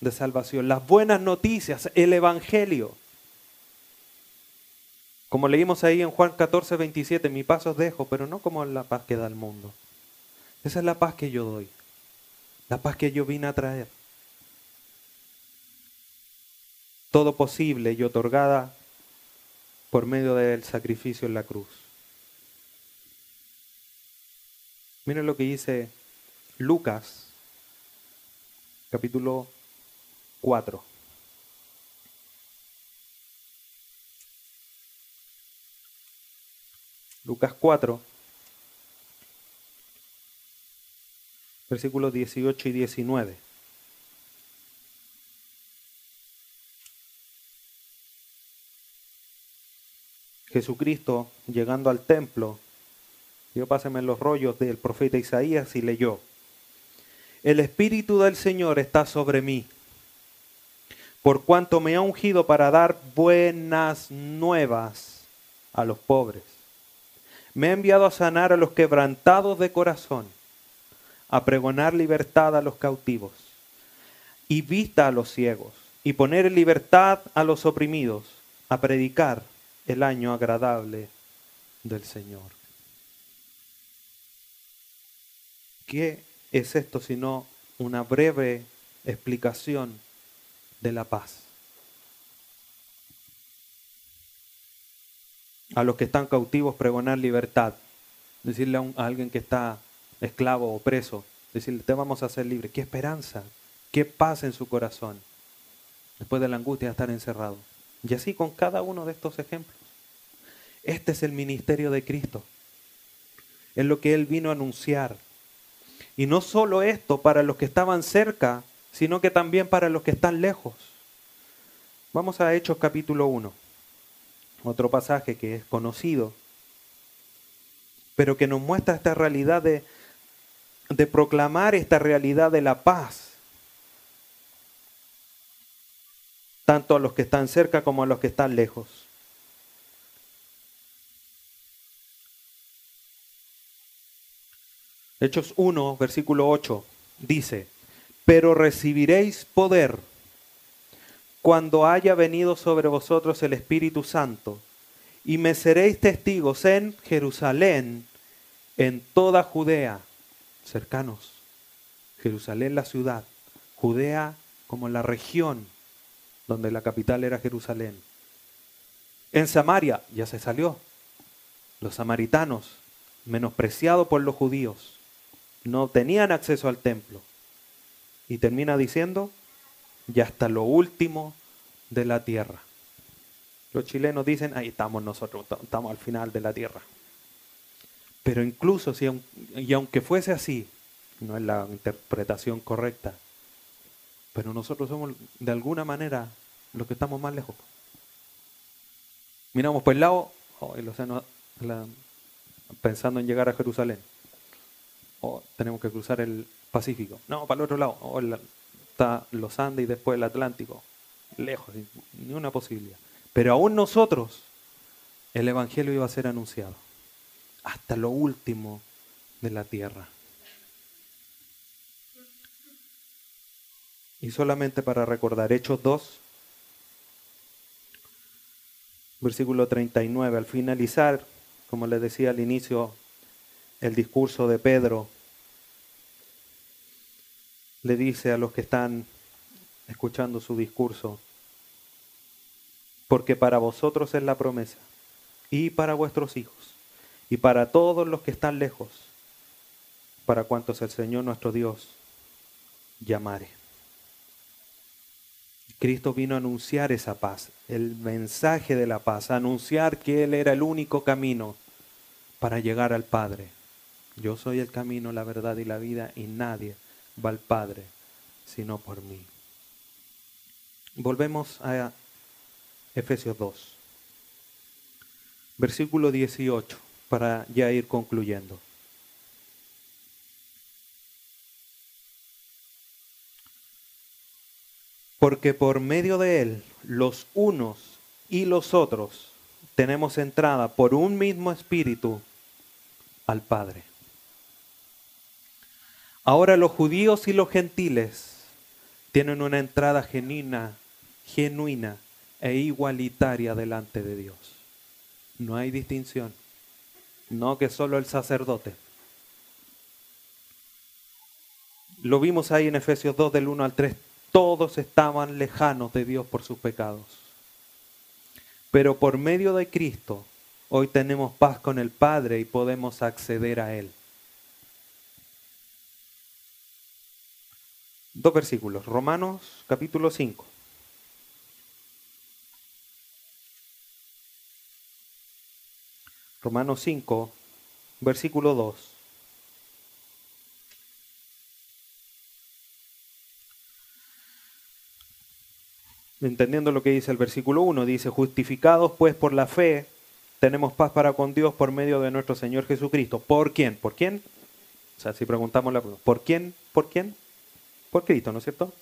de salvación, las buenas noticias, el Evangelio. Como leímos ahí en Juan 14, 27, mi paz os dejo, pero no como la paz que da el mundo. Esa es la paz que yo doy, la paz que yo vine a traer. Todo posible y otorgada por medio del sacrificio en la cruz. Miren lo que dice Lucas, capítulo 4. Lucas 4, versículos 18 y 19. Jesucristo, llegando al templo, yo páseme los rollos del profeta Isaías y leyó, el Espíritu del Señor está sobre mí, por cuanto me ha ungido para dar buenas nuevas a los pobres. Me ha enviado a sanar a los quebrantados de corazón, a pregonar libertad a los cautivos y vista a los ciegos, y poner en libertad a los oprimidos, a predicar el año agradable del Señor. ¿Qué es esto sino una breve explicación de la paz? A los que están cautivos pregonar libertad, decirle a, alguien que está esclavo o preso, decirle, te vamos a hacer libre. ¿Qué esperanza? ¿Qué paz en su corazón? Después de la angustia de estar encerrado. Y así con cada uno de estos ejemplos. Este es el ministerio de Cristo. Es lo que Él vino a anunciar. Y no solo esto para los que estaban cerca, sino que también para los que están lejos. Vamos a Hechos capítulo 1, otro pasaje que es conocido, pero que nos muestra esta realidad de, de proclamar esta realidad de la paz, tanto a los que están cerca como a los que están lejos. Hechos 1, versículo 8, dice, pero recibiréis poder cuando haya venido sobre vosotros el Espíritu Santo, y me seréis testigos en Jerusalén, en toda Judea, cercanos, Jerusalén la ciudad, Judea como la región donde la capital era Jerusalén. En Samaria ya se salió, los samaritanos, menospreciados por los judíos, no tenían acceso al templo. Y termina diciendo, y hasta lo último de la tierra. Los chilenos dicen, ahí estamos nosotros, estamos al final de la tierra. Pero incluso si, y aunque fuese así, no es la interpretación correcta, pero nosotros somos de alguna manera los que estamos más lejos. Miramos por el lado, oh, el océano, pensando en llegar a Jerusalén tenemos que cruzar el Pacífico. No, para el otro lado. está los Andes y después el Atlántico. Lejos, ni una posibilidad. Pero aún nosotros, el Evangelio iba a ser anunciado. Hasta lo último de la tierra. Y solamente para recordar, Hechos 2, versículo 39, al finalizar, como les decía al inicio, el discurso de Pedro le dice a los que están escuchando su discurso, porque para vosotros es la promesa, y para vuestros hijos, y para todos los que están lejos, para cuantos el Señor nuestro Dios llamare. Cristo vino a anunciar esa paz, el mensaje de la paz, a anunciar que Él era el único camino para llegar al Padre. Yo soy el camino, la verdad y la vida, y nadie va al Padre, sino por mí. Volvemos a Efesios 2, versículo 18, para ya ir concluyendo. Porque por medio de Él, los unos y los otros, tenemos entrada por un mismo espíritu al Padre. Ahora los judíos y los gentiles tienen una entrada genuina, genuina e igualitaria delante de Dios. No hay distinción. No que solo el sacerdote. Lo vimos ahí en Efesios 2 del 1 al 3. Todos estaban lejanos de Dios por sus pecados. Pero por medio de Cristo, hoy tenemos paz con el Padre y podemos acceder a Él. Dos versículos, Romanos capítulo 5. Romanos 5, versículo 2. Entendiendo lo que dice el versículo 1, dice, justificados pues por la fe, tenemos paz para con Dios por medio de nuestro Señor Jesucristo. ¿Por quién? ¿Por quién? O sea, si preguntamos la pregunta, ¿por quién? ¿Por quién? por Cristo, ¿no es cierto?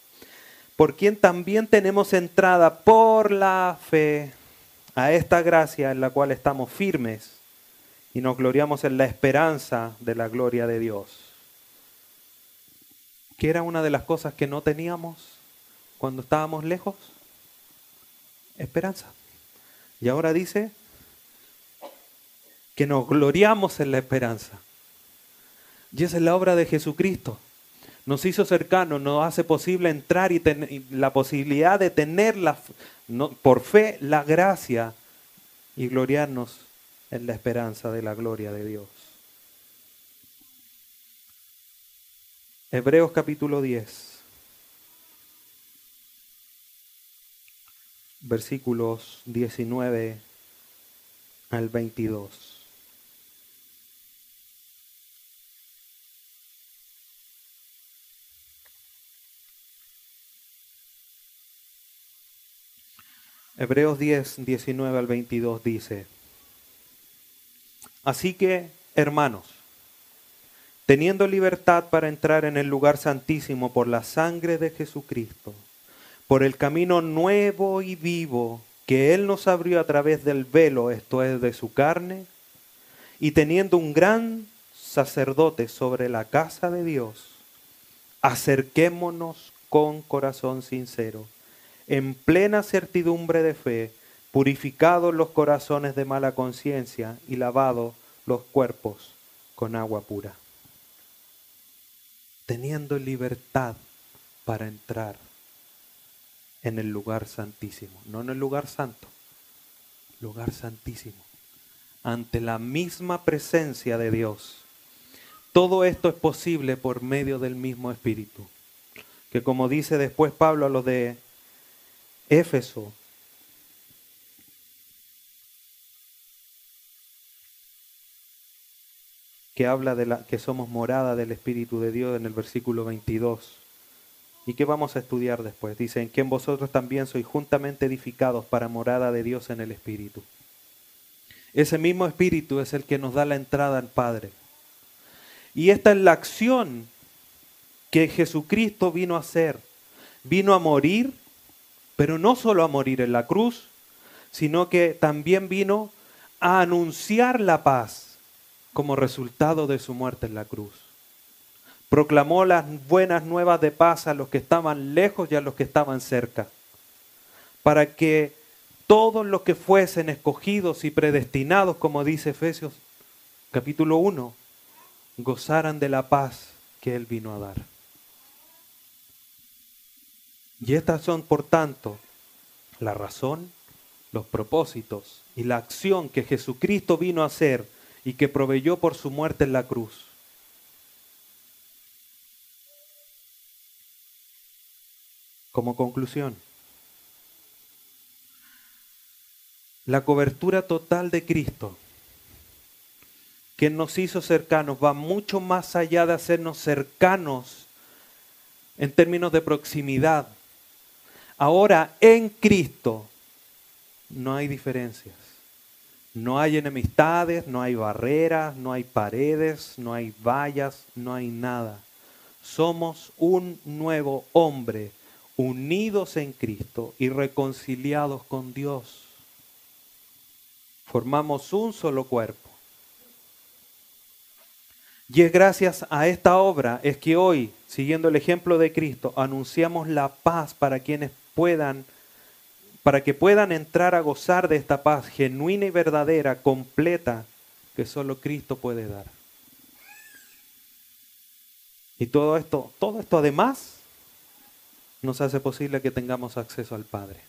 Por quien también tenemos entrada por la fe a esta gracia en la cual estamos firmes y nos gloriamos en la esperanza de la gloria de Dios. ¿Qué era una de las cosas que no teníamos cuando estábamos lejos? Esperanza. Y ahora dice que nos gloriamos en la esperanza. Y esa es la obra de Jesucristo. Nos hizo cercanos, nos hace posible entrar y, tener la posibilidad de tener la, por fe la gracia y gloriarnos en la esperanza de la gloria de Dios. Hebreos capítulo 10, versículos 19 al 22. Hebreos 10, 19 al 22 dice, Así que, hermanos, teniendo libertad para entrar en el lugar santísimo por la sangre de Jesucristo, por el camino nuevo y vivo que Él nos abrió a través del velo, esto es, de su carne, y teniendo un gran sacerdote sobre la casa de Dios, acerquémonos con corazón sincero en plena certidumbre de fe, purificados los corazones de mala conciencia y lavados los cuerpos con agua pura, teniendo libertad para entrar en el lugar santísimo, no en el lugar santo, lugar santísimo, ante la misma presencia de Dios. Todo esto es posible por medio del mismo Espíritu, que como dice después Pablo a los de Éfeso. que habla de la, que somos morada del Espíritu de Dios en el versículo 22. ¿Y qué vamos a estudiar después? Dice, en que en vosotros también sois juntamente edificados para morada de Dios en el Espíritu. Ese mismo Espíritu es el que nos da la entrada al Padre. Y esta es la acción que Jesucristo vino a hacer. Vino a morir pero no solo a morir en la cruz, sino que también vino a anunciar la paz como resultado de su muerte en la cruz. Proclamó las buenas nuevas de paz a los que estaban lejos y a los que estaban cerca, para que todos los que fuesen escogidos y predestinados, como dice Efesios capítulo 1, gozaran de la paz que Él vino a dar. Y estas son, por tanto, la razón, los propósitos y la acción que Jesucristo vino a hacer y que proveyó por su muerte en la cruz. Como conclusión, la cobertura total de Cristo, que nos hizo cercanos, va mucho más allá de hacernos cercanos en términos de proximidad, Ahora en Cristo no hay diferencias. No hay enemistades, no hay barreras, no hay paredes, no hay vallas, no hay nada. Somos un nuevo hombre, unidos en Cristo y reconciliados con Dios. Formamos un solo cuerpo. Y es gracias a esta obra es que hoy, siguiendo el ejemplo de Cristo, anunciamos la paz para quienes puedan, para que puedan entrar a gozar de esta paz genuina y verdadera, completa, que solo Cristo puede dar. Y todo esto, todo esto además nos hace posible que tengamos acceso al Padre.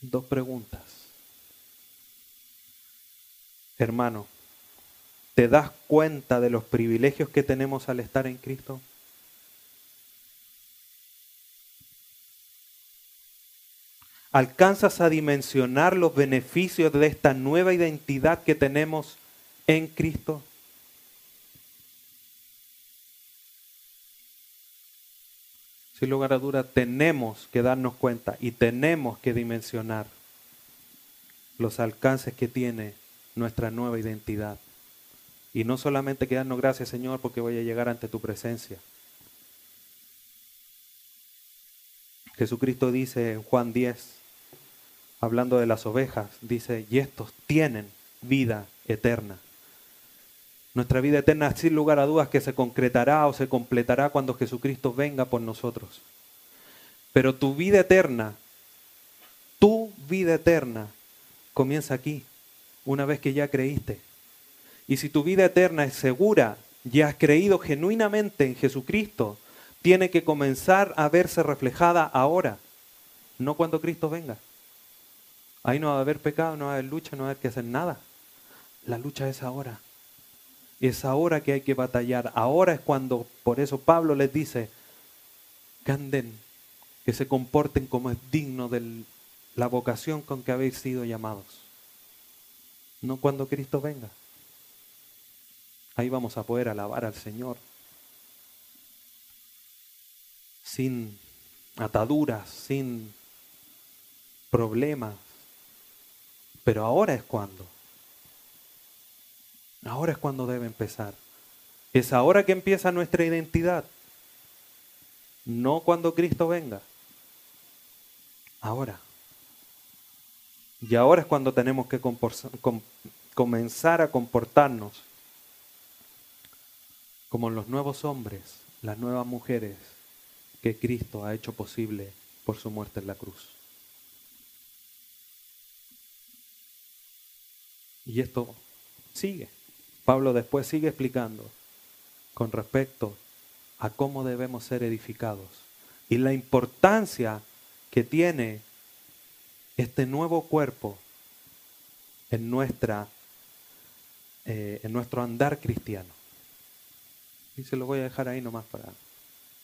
Dos preguntas. Hermano, ¿te das cuenta de los privilegios que tenemos al estar en Cristo? ¿Alcanzas a dimensionar los beneficios de esta nueva identidad que tenemos en Cristo? Sin lugar a duda, tenemos que darnos cuenta y tenemos que dimensionar los alcances que tiene nuestra nueva identidad. Y no solamente que darnos gracias, Señor, porque voy a llegar ante tu presencia. Jesucristo dice en Juan 10, hablando de las ovejas, dice, y estos tienen vida eterna. Nuestra vida eterna, sin lugar a dudas, que se concretará o se completará cuando Jesucristo venga por nosotros. Pero tu vida eterna, tu vida eterna, comienza aquí, una vez que ya creíste. Y si tu vida eterna es segura y has creído genuinamente en Jesucristo, tiene que comenzar a verse reflejada ahora, no cuando Cristo venga. Ahí no va a haber pecado, no va a haber lucha, no va a haber que hacer nada. La lucha es ahora. Es ahora que hay que batallar. Ahora es cuando, por eso Pablo les dice, que anden, que se comporten como es digno de la vocación con que habéis sido llamados. No cuando Cristo venga. Ahí vamos a poder alabar al Señor. Sin ataduras, sin problemas. Pero ahora es cuando. Ahora es cuando debe empezar. Es ahora que empieza nuestra identidad. No cuando Cristo venga. Ahora. Y ahora es cuando tenemos que comenzar a comportarnos como los nuevos hombres, las nuevas mujeres que Cristo ha hecho posible por su muerte en la cruz. Y esto sigue. Pablo después sigue explicando con respecto a cómo debemos ser edificados y la importancia que tiene este nuevo cuerpo en, nuestra, eh, en nuestro andar cristiano. Y se lo voy a dejar ahí nomás para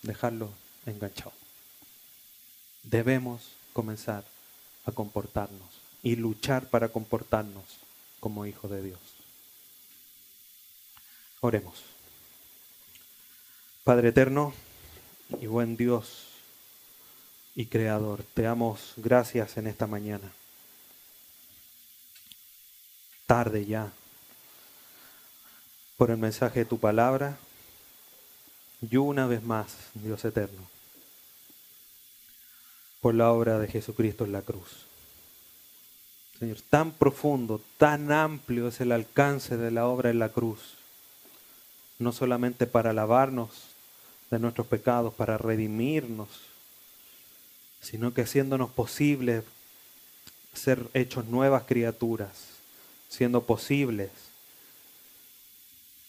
dejarlo enganchado. Debemos comenzar a comportarnos y luchar para comportarnos como hijos de Dios. Oremos. Padre eterno y buen Dios y Creador, te damos gracias en esta mañana. Tarde ya por el mensaje de tu palabra y una vez más, Dios eterno, por la obra de Jesucristo en la cruz. Señor, tan profundo, tan amplio es el alcance de la obra en la cruz no solamente para lavarnos de nuestros pecados, para redimirnos, sino que haciéndonos posible ser hechos nuevas criaturas, siendo posibles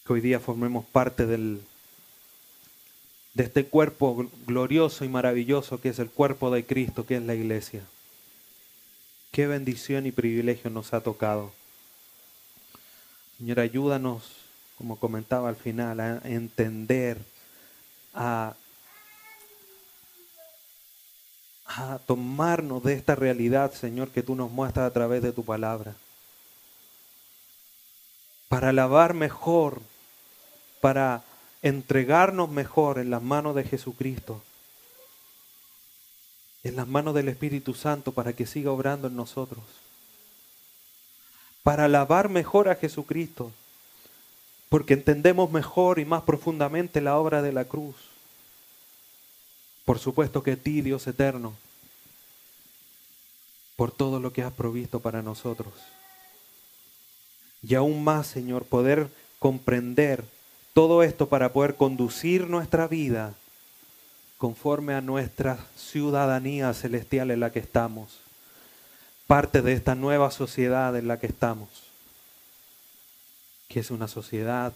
que hoy día formemos parte del, de este cuerpo glorioso y maravilloso que es el cuerpo de Cristo, que es la iglesia. Qué bendición y privilegio nos ha tocado. Señor, ayúdanos como comentaba al final, a entender, a, a tomarnos de esta realidad, Señor, que tú nos muestras a través de tu palabra. Para alabar mejor, para entregarnos mejor en las manos de Jesucristo, en las manos del Espíritu Santo, para que siga obrando en nosotros. Para alabar mejor a Jesucristo porque entendemos mejor y más profundamente la obra de la cruz. Por supuesto que ti, Dios eterno, por todo lo que has provisto para nosotros. Y aún más, Señor, poder comprender todo esto para poder conducir nuestra vida conforme a nuestra ciudadanía celestial en la que estamos, parte de esta nueva sociedad en la que estamos que es una sociedad,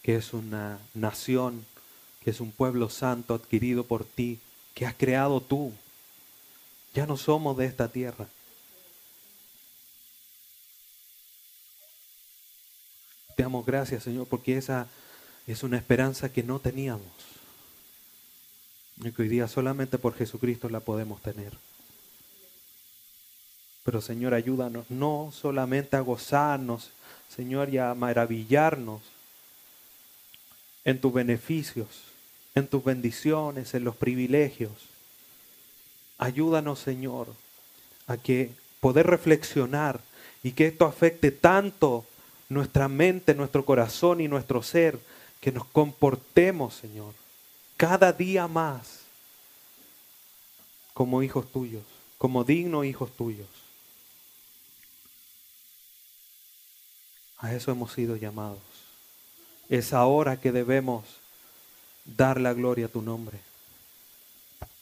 que es una nación, que es un pueblo santo adquirido por ti, que has creado tú. Ya no somos de esta tierra. Te damos gracias, Señor, porque esa es una esperanza que no teníamos. Y que hoy día solamente por Jesucristo la podemos tener. Pero Señor, ayúdanos no solamente a gozarnos Señor, y a maravillarnos en tus beneficios, en tus bendiciones, en los privilegios. Ayúdanos, Señor, a que poder reflexionar y que esto afecte tanto nuestra mente, nuestro corazón y nuestro ser, que nos comportemos, Señor, cada día más como hijos tuyos, como dignos hijos tuyos. A eso hemos sido llamados. Es ahora que debemos dar la gloria a tu nombre,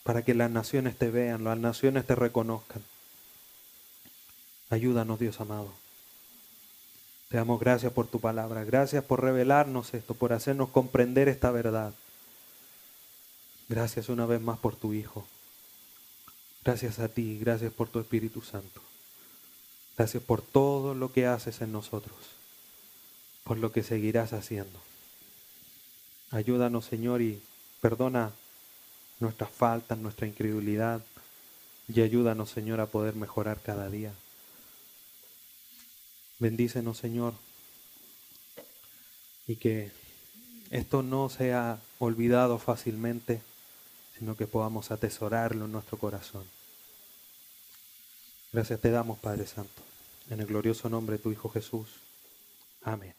para que las naciones te vean, las naciones te reconozcan. Ayúdanos, Dios amado. Te damos gracias por tu palabra, gracias por revelarnos esto, por hacernos comprender esta verdad. Gracias una vez más por tu Hijo. Gracias a ti, gracias por tu Espíritu Santo. Gracias por todo lo que haces en nosotros, por lo que seguirás haciendo. Ayúdanos, Señor, y perdona nuestras faltas, nuestra incredulidad, y ayúdanos, Señor, a poder mejorar cada día. Bendícenos, Señor, y que esto no sea olvidado fácilmente, sino que podamos atesorarlo en nuestro corazón. Gracias te damos, Padre Santo, en el glorioso nombre de tu Hijo Jesús. Amén.